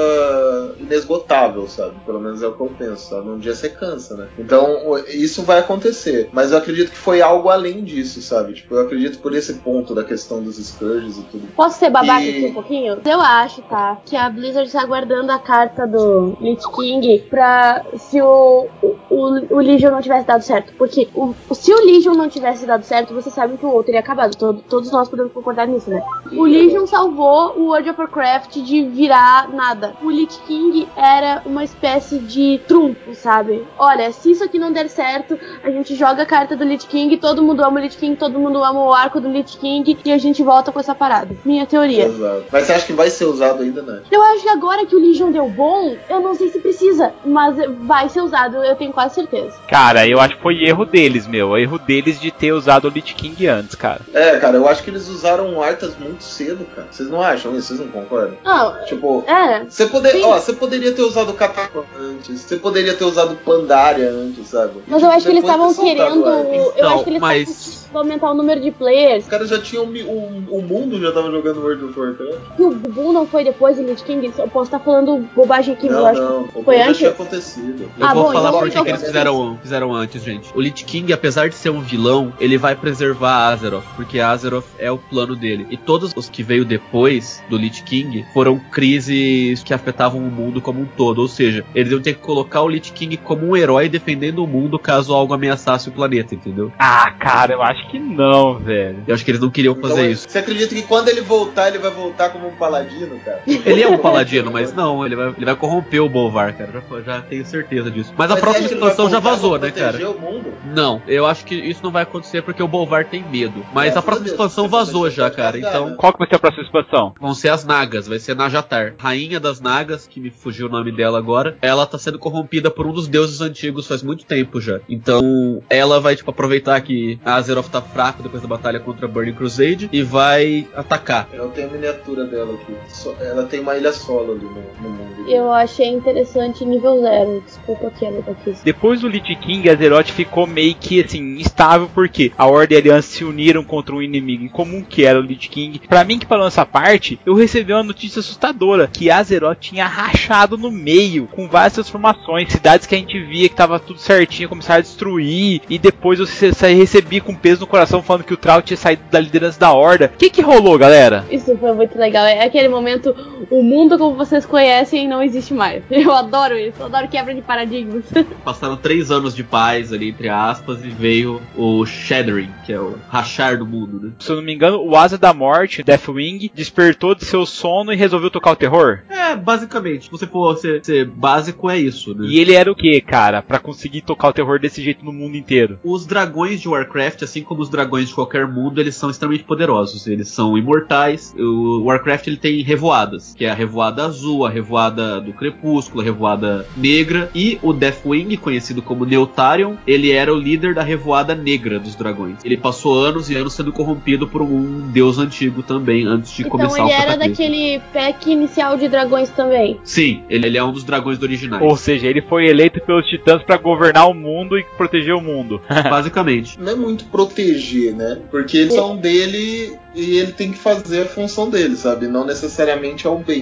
inesgotável, sabe? Pelo menos é o que eu penso, sabe? Um dia você cansa, né? Então, isso vai acontecer. Mas eu acredito que foi algo além disso, sabe? Tipo, eu acredito por esse ponto da questão dos Scourges e tudo. Posso ser babaca e... aqui um pouquinho? Eu acho, tá? Que a Blizzard está guardando a carta do Lich King pra se o, o, o Legion não tivesse dado certo. Porque o, se o Legion não tivesse dado certo, você sabe que o outro teria acabado. Todo, todos nós podemos concordar nisso, né? O Legion salvou o World of Warcraft de virar nada. O Lich King era uma espécie de trunfo, sabe? Olha, se isso aqui não der certo, a gente joga a carta do Lich King, todo mundo ama o Lich King, todo mundo ama o arco do Lich King e a gente volta com essa parada. Minha teoria. Exato. Mas você acha que vai ser usado ainda, né? Eu acho que agora que o Legion deu bom, eu não sei se precisa, mas vai ser usado, eu tenho quase certeza. Cara, eu acho que foi erro deles, meu. Erro deles de ter usado o Lich King antes, cara. É, cara, eu acho que eles usaram Arthas muito cedo, cara. Vocês não acham isso? Vocês não concordam? Não. Tipo, é. Você poder, ó, você poderia ter usado Catacomb antes, você poderia ter usado Pandaria antes, sabe? Mas eu acho que eles estavam querendo. Então, eu acho que eles mas... estavam aumentar o número de players. Os caras já tinham. O, o mundo já tava jogando World of Warcraft. E o Boom não foi depois do Lich King? Eu posso estar falando bobagem aqui, não, eu acho não, que o foi Boom antes. já tinha acontecido. Eu Ah, vou bom, falar então- por que então que eles fizeram, fizeram antes, gente. O Lich King, apesar de ser um vilão, ele vai preservar Azeroth, porque Azeroth é o plano dele. E todos os que veio depois do Lich King foram crises que afetavam o mundo como um todo. Ou seja, eles iam ter que colocar o Lich King como um herói defendendo o mundo caso algo ameaçasse o planeta, entendeu? Ah, cara, eu acho que não, velho. Eu acho que eles não queriam fazer Então, isso. Você acredita que quando ele voltar, ele vai voltar como um paladino, cara? Ele é um paladino, mas não, ele vai, ele vai corromper o Bolvar, cara. Já, já tenho certeza disso. Mas, a Mas próxima ele vai expansão já vazou, né, cara? proteger o mundo? Não, eu acho que isso não vai acontecer porque o Bolvar tem medo. Mas Graças a próxima a expansão vazou já, cara. Então? Qual que vai ser a próxima expansão? vão ser as Nagas, vai ser Najatar. Rainha das Nagas, que me fugiu o nome dela agora, ela tá sendo corrompida por um dos deuses antigos faz muito tempo já. Então ela vai, tipo, aproveitar que a Azeroth tá fraco depois da batalha contra a Burning Crusade e vai atacar. Eu tenho a miniatura dela aqui. Ela tem uma ilha solo ali no, no mundo. Eu achei interessante nível zero. Desculpa que ela tá aqui. Depois do Lich King, a Azeroth ficou meio que assim, instável, porque a Horda e a Aliança se uniram contra um inimigo em comum, que era o Lich King. Pra mim, que falou essa parte, eu recebi uma notícia assustadora: que a Azeroth tinha rachado no meio, com várias transformações. Cidades que a gente via que tava tudo certinho, começaram a destruir. E depois eu recebi com peso no coração falando que o Trout tinha saído da liderança da Horda. O que que rolou, galera? Isso foi muito legal. É aquele momento, o mundo como vocês conhecem não existe mais. Eu adoro isso, eu adoro quebra de paradigmas. Passaram três anos de paz ali, entre aspas, e veio o Shattering, que é o rachar do mundo, né? Se eu não me engano, o Asa da Morte, Deathwing, despertou de seu sono e resolveu tocar o terror. É, basicamente, se você for ser, ser básico, é isso, né? E ele era o que, cara, Pra conseguir tocar o terror desse jeito no mundo inteiro? Os dragões de Warcraft, assim como os dragões de qualquer mundo, eles são extremamente poderosos. Eles são imortais. O Warcraft ele tem revoadas, que é a revoada azul, a revoada do crepúsculo, a revoada negra e o Deathwing, conhecido como Neutarion, ele era o líder da revoada negra dos dragões. Ele passou anos e anos sendo corrompido por um deus antigo também antes de Então começar ele o era cataclismo. daquele pack inicial de dragões também. Sim, ele, ele é um dos dragões originais. Ou seja, ele foi eleito pelos titãs pra governar o mundo e proteger o mundo. Basicamente. Não é muito proteger, né? Porque eles são dele e ele tem que fazer a função dele, sabe? Não necessariamente é o bem?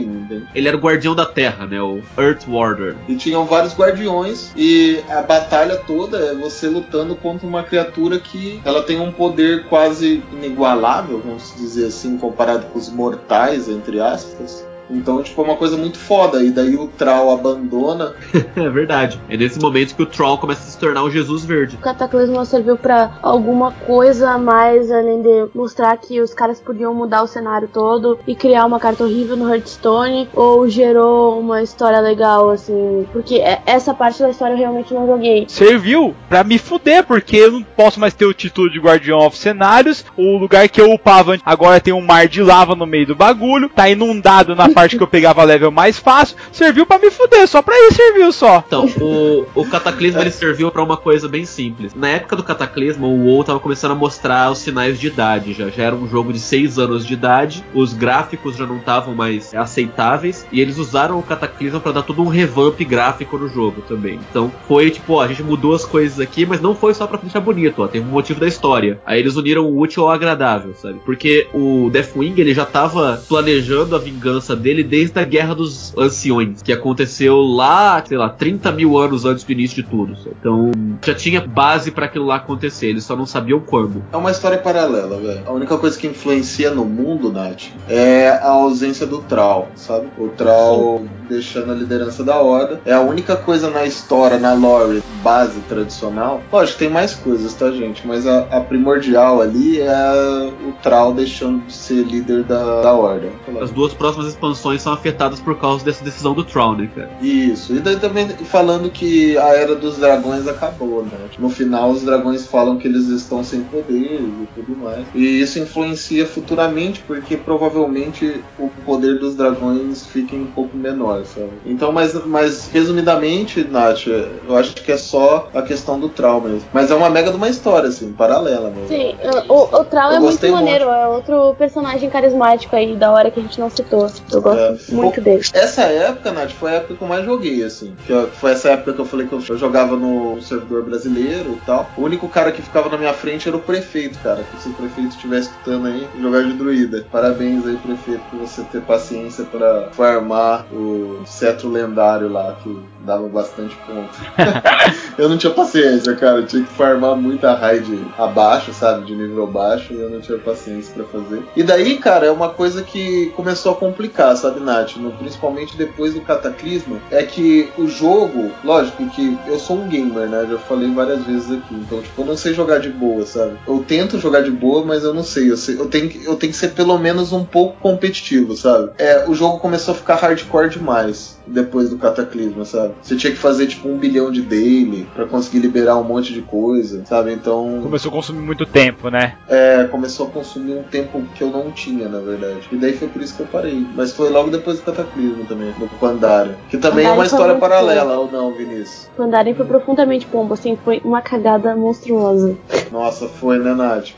Ele era o guardião da terra, né? O Earth Warder. E tinham vários guardiões e a batalha toda é você lutando contra uma criatura que ela tem um poder quase inigualável, vamos dizer assim, comparado com os mortais, entre aspas. Então, tipo, é uma coisa muito foda. E daí o Troll abandona. é verdade. É nesse momento que o Troll começa a se tornar o Jesus Verde. O Cataclismo serviu pra alguma coisa a mais, além de mostrar que os caras podiam mudar o cenário todo e criar uma carta horrível no Hearthstone, ou gerou uma história legal, assim. Porque é- essa parte da história eu realmente não joguei. Serviu pra me fuder, porque eu não posso mais ter o título de Guardião of Cenários. O lugar que eu upava agora tem um mar de lava no meio do bagulho. Tá inundado na parte que eu pegava level mais fácil. Serviu pra me fuder, só pra isso serviu só. Então, o, o Cataclismo ele serviu pra uma coisa bem simples. Na época do Cataclismo, o WoW tava começando a mostrar os sinais de idade já. Já era um jogo de 6 anos de idade, os gráficos já não estavam mais aceitáveis, e eles usaram o Cataclismo pra dar todo um revamp gráfico no jogo também. Então, foi tipo, ó, a gente mudou as coisas aqui, mas não foi só pra deixar bonito, ó, teve um motivo da história. Aí eles uniram o útil ao agradável, sabe? Porque o Deathwing, ele já tava planejando a vingança dele desde a Guerra dos Anciões, que aconteceu lá, sei lá, 30 mil anos antes do início de tudo. sabe? Então, já tinha base pra aquilo lá acontecer, eles só não sabiam quando. É uma história paralela, velho. A única coisa que influencia no mundo, Nath, é a ausência do Troll, sabe? O Troll deixando a liderança da Horda. É a única coisa na história, na lore base tradicional. Lógico, tem mais coisas, tá, gente? Mas a, a primordial ali é o Troll deixando de ser líder da, da Horda. As duas próximas expansões são afetadas por causa dessa decisão do Troll, né, cara? Isso, e daí também falando que a era dos dragões acabou, né? No final, os dragões falam que eles estão sem poderes e tudo mais. E isso influencia futuramente, porque provavelmente o poder dos dragões fique um pouco menor, sabe? Então, mas, mas resumidamente, Nath, eu acho que é só a questão do trauma mesmo. Mas é uma mega de uma história, assim, paralela mesmo. Sim, o, o Troll Eu é muito maneiro, é outro personagem carismático aí da hora que a gente não citou. Eu gosto É. muito dele. Essa época, Nath, foi a época que eu mais joguei, assim. Eu- foi essa época que eu falei que eu, jogava no servidor brasileiro e tal. O único cara que ficava na minha frente era o prefeito, cara. Que se o prefeito estiver escutando aí, jogar de druida. Parabéns aí, prefeito, por você ter paciência pra farmar o cetro lendário lá, que dava bastante ponto. eu não tinha paciência, cara. Eu tinha que farmar muita raid abaixo, sabe? De nível baixo, e eu não tinha paciência pra fazer. E daí, cara, é uma coisa que começou a complicar, sabe, Nath? Principalmente depois do Cataclisma. É que o jogo, lógico que eu sou um gamer, né? Já falei várias vezes aqui. Então, tipo, eu não sei jogar de boa, sabe? Eu tento jogar de boa, mas eu não sei. Eu, sei- eu tenho, que- eu tenho que ser pelo menos um pouco competitivo, sabe? É, o jogo começou a ficar hardcore demais depois do Cataclisma, sabe? Você tinha que fazer, tipo, um bilhão de daily pra conseguir liberar um monte de coisa, sabe? Então. Começou a consumir muito tempo, né? É, começou a consumir um tempo que eu não tinha, na verdade. E daí foi por isso que eu parei. Mas foi logo depois do Cataclismo também, no Pandaria. Que também é Pandaria uma história paralela, ou não, Vinícius? Mandarem foi profundamente pombo, assim, foi uma cagada monstruosa. Nossa, foi, né, Nath?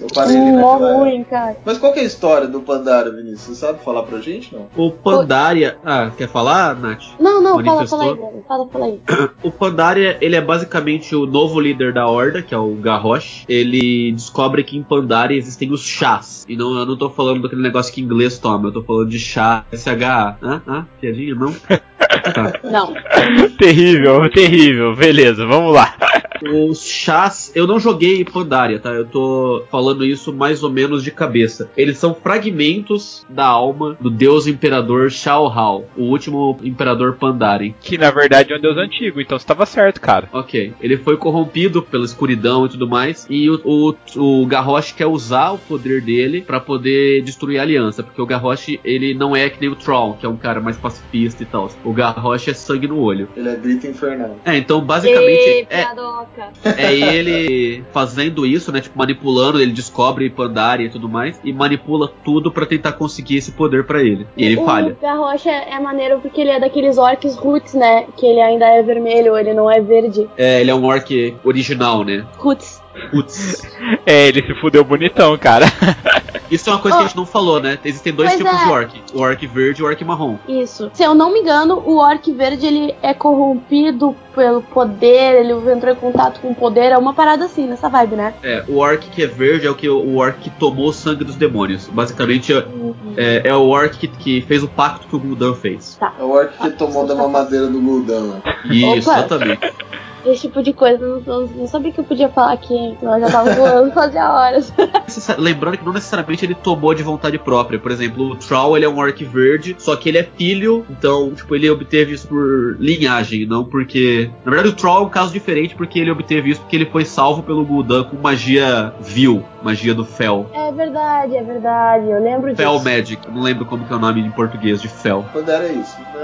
Eu parei ali Hum, naquela época. ruim, cara. Mas qual que é a história do Pandaria, Vinícius? Você sabe falar pra gente, não? O Pandaria. Ah, quer falar, Nath? Não, não, fala, Manifestou? fala aí. Fala, fala aí. O Pandaria, ele é basicamente o novo líder da Horda, que é o Garrosh. Ele descobre que em Pandaria existem os chás. E não, eu não tô falando daquele negócio que inglês toma, eu tô falando de chá, SHA. Hã? Hã? Piadinha? Não? Tá. Não. terrível, terrível. Beleza, vamos lá. Os chás, eu não joguei Pandaria, tá? Eu tô falando isso mais ou menos de cabeça. Eles são fragmentos da alma do deus imperador Shao Hao, o último imperador Pandaren. Que na verdade é um deus antigo, então você tava certo, cara. Ok. Ele foi corrompido pela escuridão e tudo mais. E o, o, o Garrosh quer usar o poder dele pra poder destruir a aliança. Porque o Garrosh, ele não é que nem o Troll, que é um cara mais pacifista e tal. O Garrosh é sangue no olho. Ele é grito infernal. É, então basicamente Ê, é, é ele fazendo isso, né? Tipo, manipulando, ele descobre Pandaria e tudo mais. E manipula tudo pra tentar conseguir esse poder pra ele. E ele o falha. Garrocha é maneiro porque ele é daqueles orcs roots, né? Que ele ainda é vermelho, ele não é verde. É, ele é um orc original, né? Roots. Putz. É, ele se fudeu bonitão, cara. Isso é uma coisa que Ó. a gente não falou, né? Existem dois Pois tipos é. de orc: o orc verde e o orc marrom. Isso. Se eu não me engano, o orc verde ele é corrompido pelo poder, ele entrou em contato com o poder, é uma parada assim, nessa vibe, né? É, o orc que é verde é o que o orc que tomou o sangue dos demônios. Basicamente é, é, é o orc que, que fez o pacto que o Gul'dan fez. É o orc que tomou da mamadeira do Gul'dan. lá. Isso, Opa. exatamente. esse tipo de coisa. Não, não, não sabia que eu podia falar aqui. Eu já tava voando fazia horas. Lembrando que não necessariamente ele tomou de vontade própria. Por exemplo, o Troll ele é um orc verde, só que ele é filho, então, tipo, ele obteve isso por linhagem, não porque. Na verdade, o Troll é um caso diferente porque ele obteve isso porque ele foi salvo pelo Gul'dan com magia vil, magia do Fel. É verdade, é verdade. Eu lembro Fel disso. Magic, não lembro como que é o nome em português de Fel. Quando era isso? Não, isso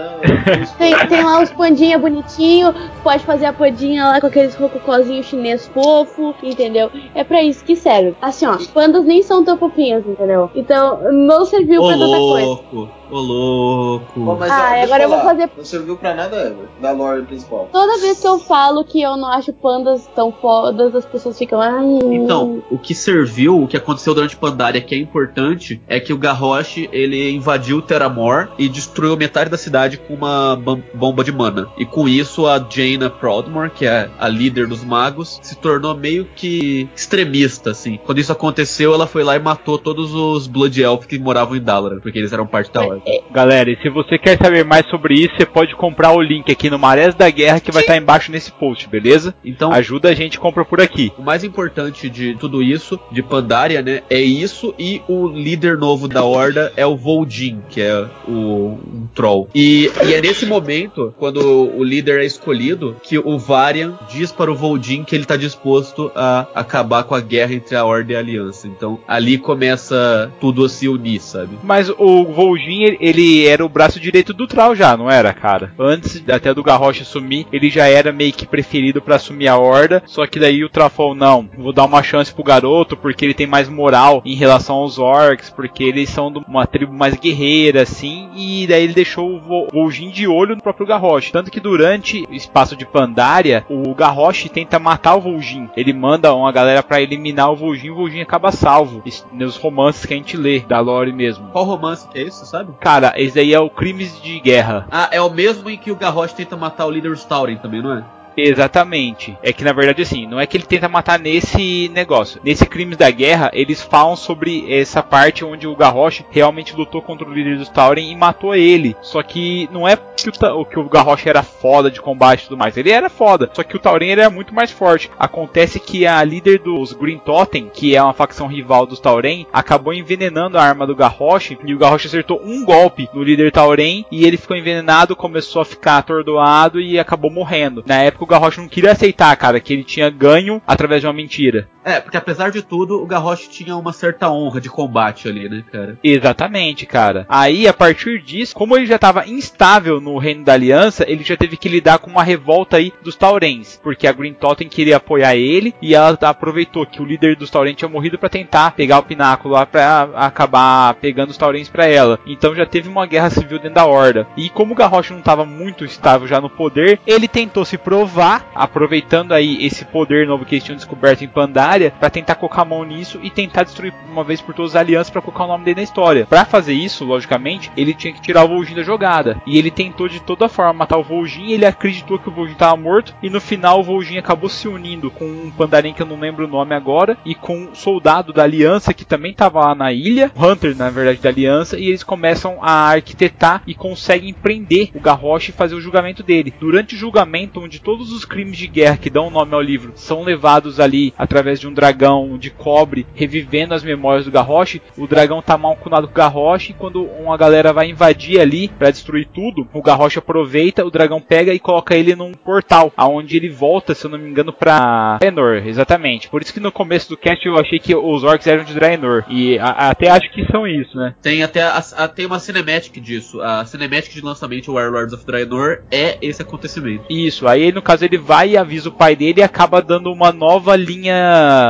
Tem, tem lá os pandinha bonitinho, pode fazer a pandinha lá com aqueles rococózinhos chinês fofo, entendeu? É pra isso que serve. Assim, ó, pandas nem são tão fofinhos, entendeu? Então, não serviu Ô pra tanta coisa. louco, ô louco. Bom, mas, Ah, ó, agora eu vou fazer- Não serviu pra nada, da lore principal. Toda vez que eu falo que eu não acho pandas tão fodas, as pessoas ficam. Ai, Então, o que serviu, o que aconteceu durante Pandaria que é importante, é que o Garrosh ele invadiu Terramor e destruiu metade da cidade uma bom- bomba de mana. E com isso a Jaina Proudmore, que é a líder dos magos, se tornou meio que extremista, assim. Quando isso aconteceu, ela foi lá e matou todos os Blood Elf que moravam em Dalaran, porque eles eram parte da ordem. Galera, e se você quer saber mais sobre isso, você pode comprar o link aqui no Marés da Guerra que vai estar embaixo nesse post, beleza? Então, Ajuda a gente e compra por aqui. O mais importante de tudo isso, de Pandaria, né, é isso e o líder novo da Horda é o Voldin, que é o um troll. E, e é nesse momento, quando o líder é escolhido, que o Varian diz para o Voldin que ele tá disposto a acabar com a guerra entre a Horda e a Aliança. Então, ali começa tudo a se unir, sabe? Mas o Vol'jin, ele- era o braço direito do Troll já, não era, cara? Antes até do Garrosh assumir, ele já era meio que preferido pra assumir a Horda, só que daí o Troll falou, não, vou dar uma chance pro garoto, porque ele tem mais moral em relação aos Orcs, porque eles são de uma tribo mais guerreira, assim, e daí ele deixou o Vol'jin de olho no próprio Garrosh. Tanto que durante o espaço de Pandaria, o Garrosh tenta matar o Vol'jin. Ele manda uma galera pra eliminar o Vol'jin, o Vol'jin acaba salvo. Isso nos romances que a gente lê, da lore mesmo. Qual romance que é isso, sabe? Cara, esse aí é o Crimes de Guerra. Ah, é o mesmo em que o Garrosh tenta matar o líder Stauren também, não é? Exatamente. É que na verdade assim, não é que ele tenta matar nesse negócio. Nesse Crimes da Guerra, eles falam sobre essa parte onde o Garrosh realmente lutou contra o líder dos Tauren e matou ele. Só que não é que o, que o Garrosh era foda de combate e tudo mais. Ele era foda, só que o Tauren era muito mais forte. Acontece que a líder dos Green Totem, que é uma facção rival dos Tauren, acabou envenenando a arma do Garrosh e o Garrosh acertou um golpe no líder Tauren e ele ficou envenenado, começou a ficar atordoado e acabou morrendo. Na época Garrosh não queria aceitar, cara, que ele tinha ganho através de uma mentira. É, porque apesar de tudo, o Garrosh tinha uma certa honra de combate ali, né, cara? Exatamente, cara. Aí, a partir disso, como ele já estava instável no reino da aliança, ele já teve que lidar com uma revolta aí dos Taurens, porque a Green Totem queria apoiar ele e ela aproveitou que o líder dos Taurens tinha morrido para tentar pegar o pináculo lá para acabar pegando os Taurens para ela. Então já teve uma guerra civil dentro da Horda. E como o Garrosh não estava muito estável já no poder, ele tentou se provar, aproveitando aí esse poder novo que eles tinham descoberto em Pandaria, para tentar colocar a mão nisso e tentar destruir uma vez por todas as alianças para colocar o nome dele na história. Para fazer isso, logicamente, ele tinha que tirar o Vol'jin da jogada. E ele tentou de toda forma matar o Vol'jin, ele acreditou que o Vol'jin estava morto e no final o Vol'jin acabou se unindo com um Pandaren que eu não lembro o nome agora e com um soldado da aliança que também estava lá na ilha, Hunter na verdade da aliança, e eles começam a arquitetar e conseguem prender o Garrosh e fazer o julgamento dele. Durante o julgamento, onde todos os crimes de guerra que dão nome ao livro são levados ali através de um dragão de cobre, revivendo as memórias do Garrosh, o dragão tá malcunado com o Garrosh e quando uma galera vai invadir ali para destruir tudo, o Garrosh aproveita, o dragão pega e coloca ele num portal, aonde ele volta, se eu não me engano, pra Draenor, exatamente. Por isso que no começo do cast eu achei que os orcs eram de Draenor, e a- até acho que são isso, né? Tem até a, a- tem uma cinematic disso. A cinematic de lançamento Warlords of Draenor é esse acontecimento. Isso, aí no caso ele vai e avisa o pai dele e acaba dando uma nova linha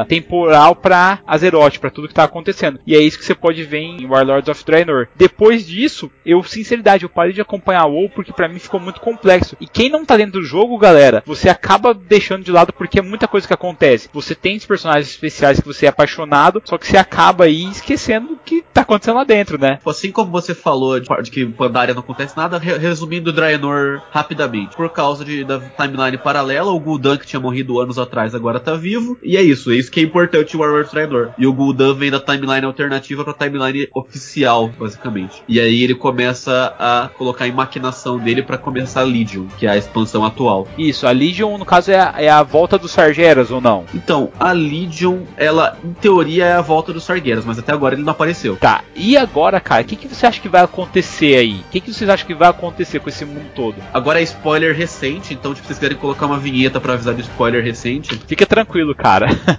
temporal pra Azeroth, pra tudo que tá acontecendo. E é isso que você pode ver em Warlords of Draenor. Depois disso, eu, sinceridade, eu parei de acompanhar o WoW porque pra mim ficou muito complexo. E quem não tá dentro do jogo, galera, você acaba deixando de lado porque é muita coisa que acontece. Você tem os personagens especiais que você é apaixonado, só que você acaba aí esquecendo o que tá acontecendo lá dentro, né? Assim como você falou de, que Pandaria não acontece nada, re- resumindo Draenor rapidamente. Por causa de, da timeline paralela, o Gul'dan que tinha morrido anos atrás agora tá vivo. E é isso. Isso, isso que é importante em Warlord Traidor. E o Gul'dan vem da timeline alternativa pra timeline oficial, basicamente. E aí ele começa a colocar em maquinação dele pra começar a Legion, que é a expansão atual. Isso, a Legion, no caso, é a, é a volta dos Sargeras ou não? Então, a Legion, ela, em teoria, é a volta dos Sargueiras, mas até agora ele não apareceu. Tá, e agora, cara, o que, que você acha que vai acontecer aí? O que, que vocês acham que vai acontecer com esse mundo todo? Agora é spoiler recente, então, tipo, vocês querem colocar uma vinheta pra avisar do spoiler recente. Fica tranquilo, cara.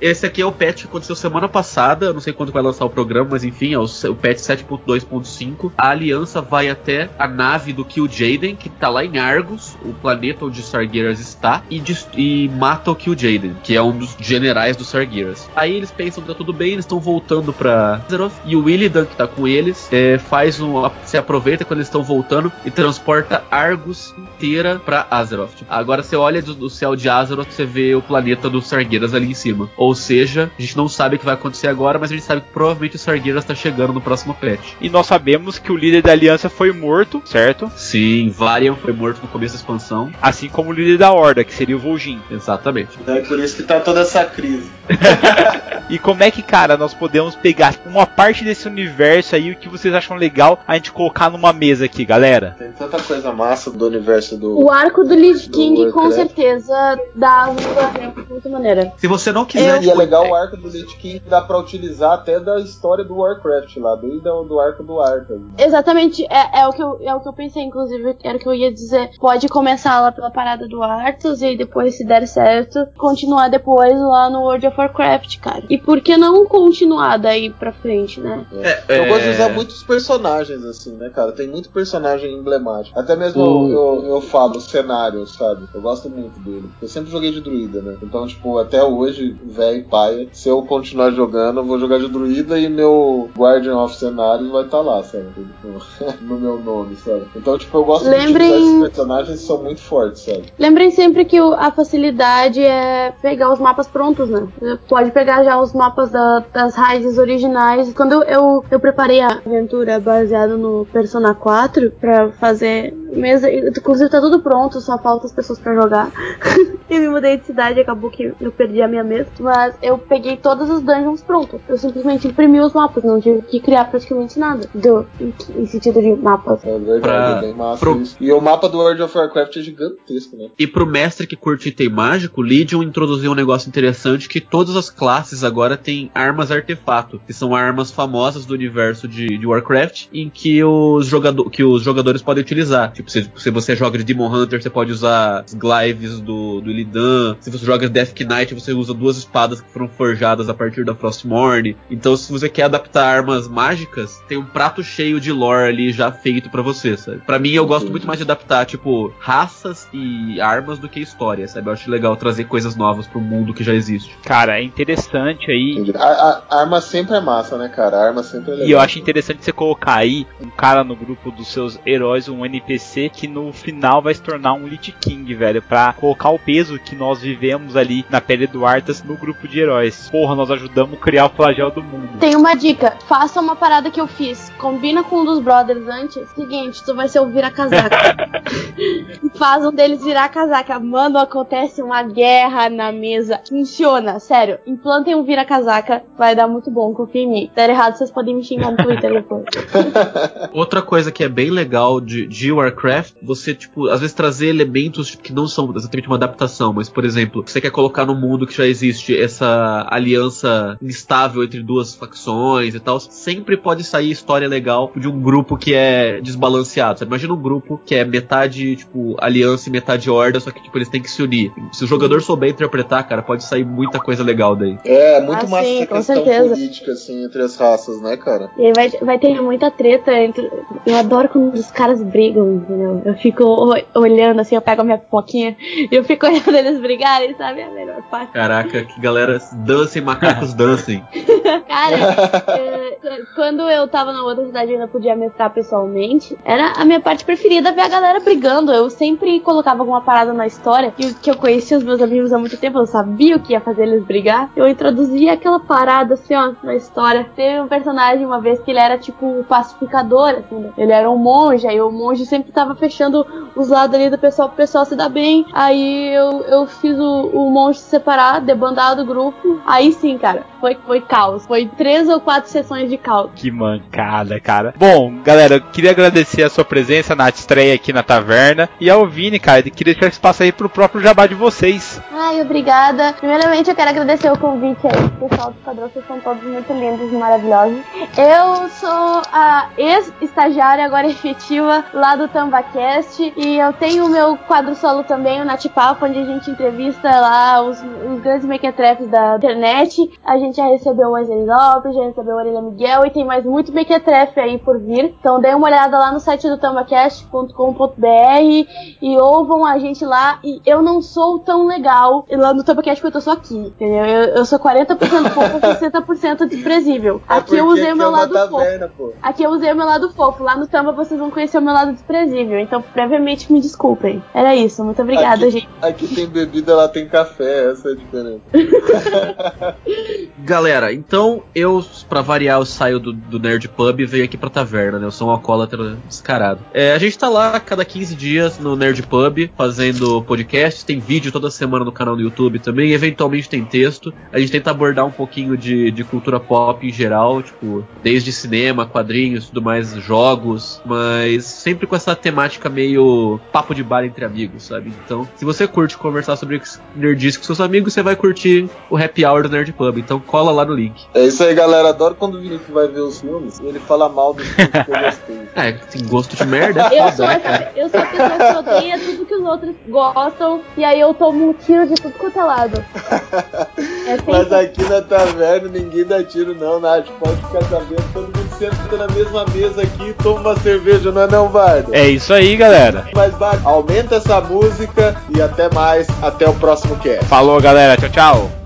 Esse aqui é o patch que aconteceu semana passada, não sei quando vai lançar o programa, mas enfim, é o, o patch 7.2.5. A aliança vai até a nave do Kill Jaden, que tá lá em Argus, o planeta onde Sargeras está, e, e mata o Kill Jaden, que é um dos generais dos Sargeras. Aí eles pensam que tá tudo bem, eles estão voltando pra Azeroth, e o Illidan, que tá com eles, é, faz um. se aproveita quando eles estão voltando e transporta Argus inteira pra Azeroth. Agora você olha do, do céu de Azeroth, você vê o planeta dos Sargeras ali em cima. Ou seja, a gente não sabe o que vai acontecer agora, mas a gente sabe que provavelmente o Sargeras tá chegando no próximo patch. e nós sabemos que o líder da aliança foi morto, certo? Sim, Varian foi morto no começo da expansão. Assim como o líder da Horda, que seria o Vol'jin. Exatamente. É por isso que tá toda essa crise. E como é que, cara, nós podemos pegar uma parte desse universo aí, o que vocês acham legal a gente colocar numa mesa aqui, galera? Tem tanta coisa massa do universo do. O arco do Lich Do King com Warcraft. certeza dá uma muito maneira. Se você não quiser. E é legal o arco do Lich King que dá pra utilizar até da história do Warcraft lá, desde o do arco do Arthas. Exatamente, é, é o que eu, é o que eu pensei, inclusive, era o que eu ia dizer. Pode começar lá pela parada do Arthas e aí depois, se der certo, continuar depois lá no World of Warcraft, cara. E por que não continuar daí pra frente, né? É, Eu gosto de usar é, muitos personagens, assim, né, cara? Tem muito personagem emblemático. Até mesmo O- eu, eu falo, cenário, sabe? Eu gosto muito dele. Eu sempre joguei de druida, né? Então, tipo, até hoje, velho paia, se eu continuar jogando, eu vou jogar de druida e meu Guardian of Cenários vai estar lá, sabe? No meu nome, sabe? Então, tipo, eu gosto Lembrem- de utilizar esses personagens que são muito fortes, sabe? Lembrem sempre que a facilidade é pegar os mapas prontos, né? Você Pode pegar já os mapas da- das raízes originais. Quando eu, eu, eu preparei a aventura baseada no Persona 4 pra fazer mesa, inclusive tá tudo pronto, só falta as pessoas pra jogar. e me mudei de cidade, acabou que eu perdi a minha mesa. Mas eu peguei todas as dungeons prontas. Eu simplesmente imprimi os mapas, não tive que criar praticamente nada. Do, em, em sentido de mapas. É verdade, Pra- é bem massa pro- isso. E o mapa do World of Warcraft é gigantesco, né? E pro mestre que curte item mágico, Legion introduziu um negócio interessante que todas as classes agora têm armas artefato, que são armas famosas do universo de, de Warcraft, em que os, jogador, que os jogadores podem utilizar. Tipo, se, se você joga de Demon Hunter, você pode usar as Glaives do, do Illidan. Se você joga Death Knight, você usa duas espadas que foram forjadas a partir da Frostmourne. Então, se você quer adaptar armas mágicas, tem um prato cheio de lore ali já feito pra você, sabe? Pra mim, eu gosto muito mais de adaptar, tipo, raças e armas do que história, sabe? Eu acho legal trazer coisas novas pro mundo que já existe. Cara, é interessante aí. A- a arma sempre é massa, né, cara? A arma sempre é legal. E eu acho interessante você colocar aí um cara no grupo dos seus heróis, um NPC, que no final vai se tornar um Lich King, velho. Pra colocar o peso que nós vivemos ali na pele do Arthas no grupo de heróis. Porra, nós ajudamos a criar o flagelo do mundo. Tem uma dica, faça uma parada que eu fiz. Combina com um dos brothers antes. Seguinte, tu vai ser o vira-casaca. Faz um deles virar casaca. Mano, acontece uma guerra na mesa. Funciona, sério. Implantem um vira-casaca. Vai dar muito bom, confia em mim. Der errado, vocês podem me xingar no Twitter depois. Outra coisa que é bem legal de, de Warcraft, você, tipo, às vezes trazer elementos que não são exatamente uma adaptação, mas, por exemplo, você quer colocar no mundo que já existe essa aliança instável entre duas facções e tal, sempre pode sair história legal de um grupo que é desbalanceado. Você imagina um grupo que é metade, tipo, aliança e metade horda, só que, tipo, eles têm que se unir. Se o jogador souber interpretar, cara, pode sair muita coisa legal daí. É, muito Ah, massa sim, essa com questão certeza. política, assim, entre as raças, né, cara? E aí vai, vai ter muita treta entre. Eu adoro quando os caras brigam, entendeu? Eu fico olhando assim, eu pego a minha pipoquinha e eu fico olhando eles brigarem, sabe? É a melhor parte. Caraca, que galera dancem, macacos dancem. Cara, é, quando eu tava na outra cidade e ainda podia mestrar pessoalmente, era a minha parte preferida ver a galera brigando. Eu sempre colocava alguma parada na história que eu conhecia os meus amigos há muito tempo, eu sabia o que ia fazer eles brigar. Eu introduzia aquela parada assim, ó, na história. Teve um personagem uma vez que ele era tipo o pacificador, assim, né? ele era um monge, aí o monge sempre tava fechando os lados ali do pessoal pro pessoal se dar bem. Aí eu eu, fiz o, o monstro separar, debandar do grupo. Aí sim, cara, foi, foi caos. Foi três ou quatro sessões de caos. Que mancada, cara. Bom, galera, eu queria agradecer a sua presença na estreia aqui na taverna. E ao Vini, cara, queria deixar espaço aí pro próprio jabá de vocês. Ai, obrigada. Primeiramente, eu quero agradecer o convite aí, pessoal do Padrão. Vocês são todos muito lindos e maravilhosos. Eu sou a ex-estagiária, agora efetiva, lá do TambaCast. E eu tenho o meu quadro solo também, o Natipapo, onde a gente entrevista lá os, os grandes mequetrefes da internet. A gente já recebeu o Wesley Lopes, já recebeu o Orelha Miguel e tem mais muito mequetrefe aí por vir. Então dê uma olhada lá no site do tambacast.com.br e ouvam a gente lá. E eu não sou tão legal lá no Tambacast porque eu tô só aqui, entendeu? Eu, eu sou 40% fofo, 60% desprezível. É Aqui eu porque usei o meu é lado taverna, fofo. pô. Aqui eu usei o meu lado fofo. Lá no Tamba vocês vão conhecer o meu lado desprezível. Então, previamente, me desculpem. Era isso. Muito obrigada, aqui, gente. Aqui tem bebida, lá tem café, essa é a diferença. Galera, então eu, pra variar, eu saio do, do Nerd Pub e venho aqui pra taverna, né? Eu sou um alcoólatra descarado. É, a gente tá lá cada 15 dias no Nerd Pub fazendo podcast, tem vídeo toda semana no canal do YouTube também, eventualmente tem texto. A gente tenta abordar um pouquinho de, de cultura pop em geral, tipo, desde cinema, quadrinhos, tudo mais, jogos, mas sempre com essa temática meio papo de bar entre amigos, sabe? Então, se você curte conversar sobre nerdice com seus amigos, você vai curtir o happy hour do Nerd Pub. Então cola lá no link. É isso aí, galera. Adoro quando o Vinícius vai ver os filmes e ele fala mal dos filmes que eu gostei. É, tem gosto de merda, é Eu foda, sou, né, essa, eu sou a pessoa que odeia tudo que os outros gostam e aí eu tomo um tiro de tudo quanto é lado. É Mas aqui na taverna ninguém dá tiro, não, Nath. Pode ficar sabendo. Todo mundo senta na mesma mesa aqui e toma uma cerveja, não é não, Bardo? É isso aí, galera. Mas, aumenta essa música e até mais. Até o próximo cast. Falou, galera. Tchau, tchau.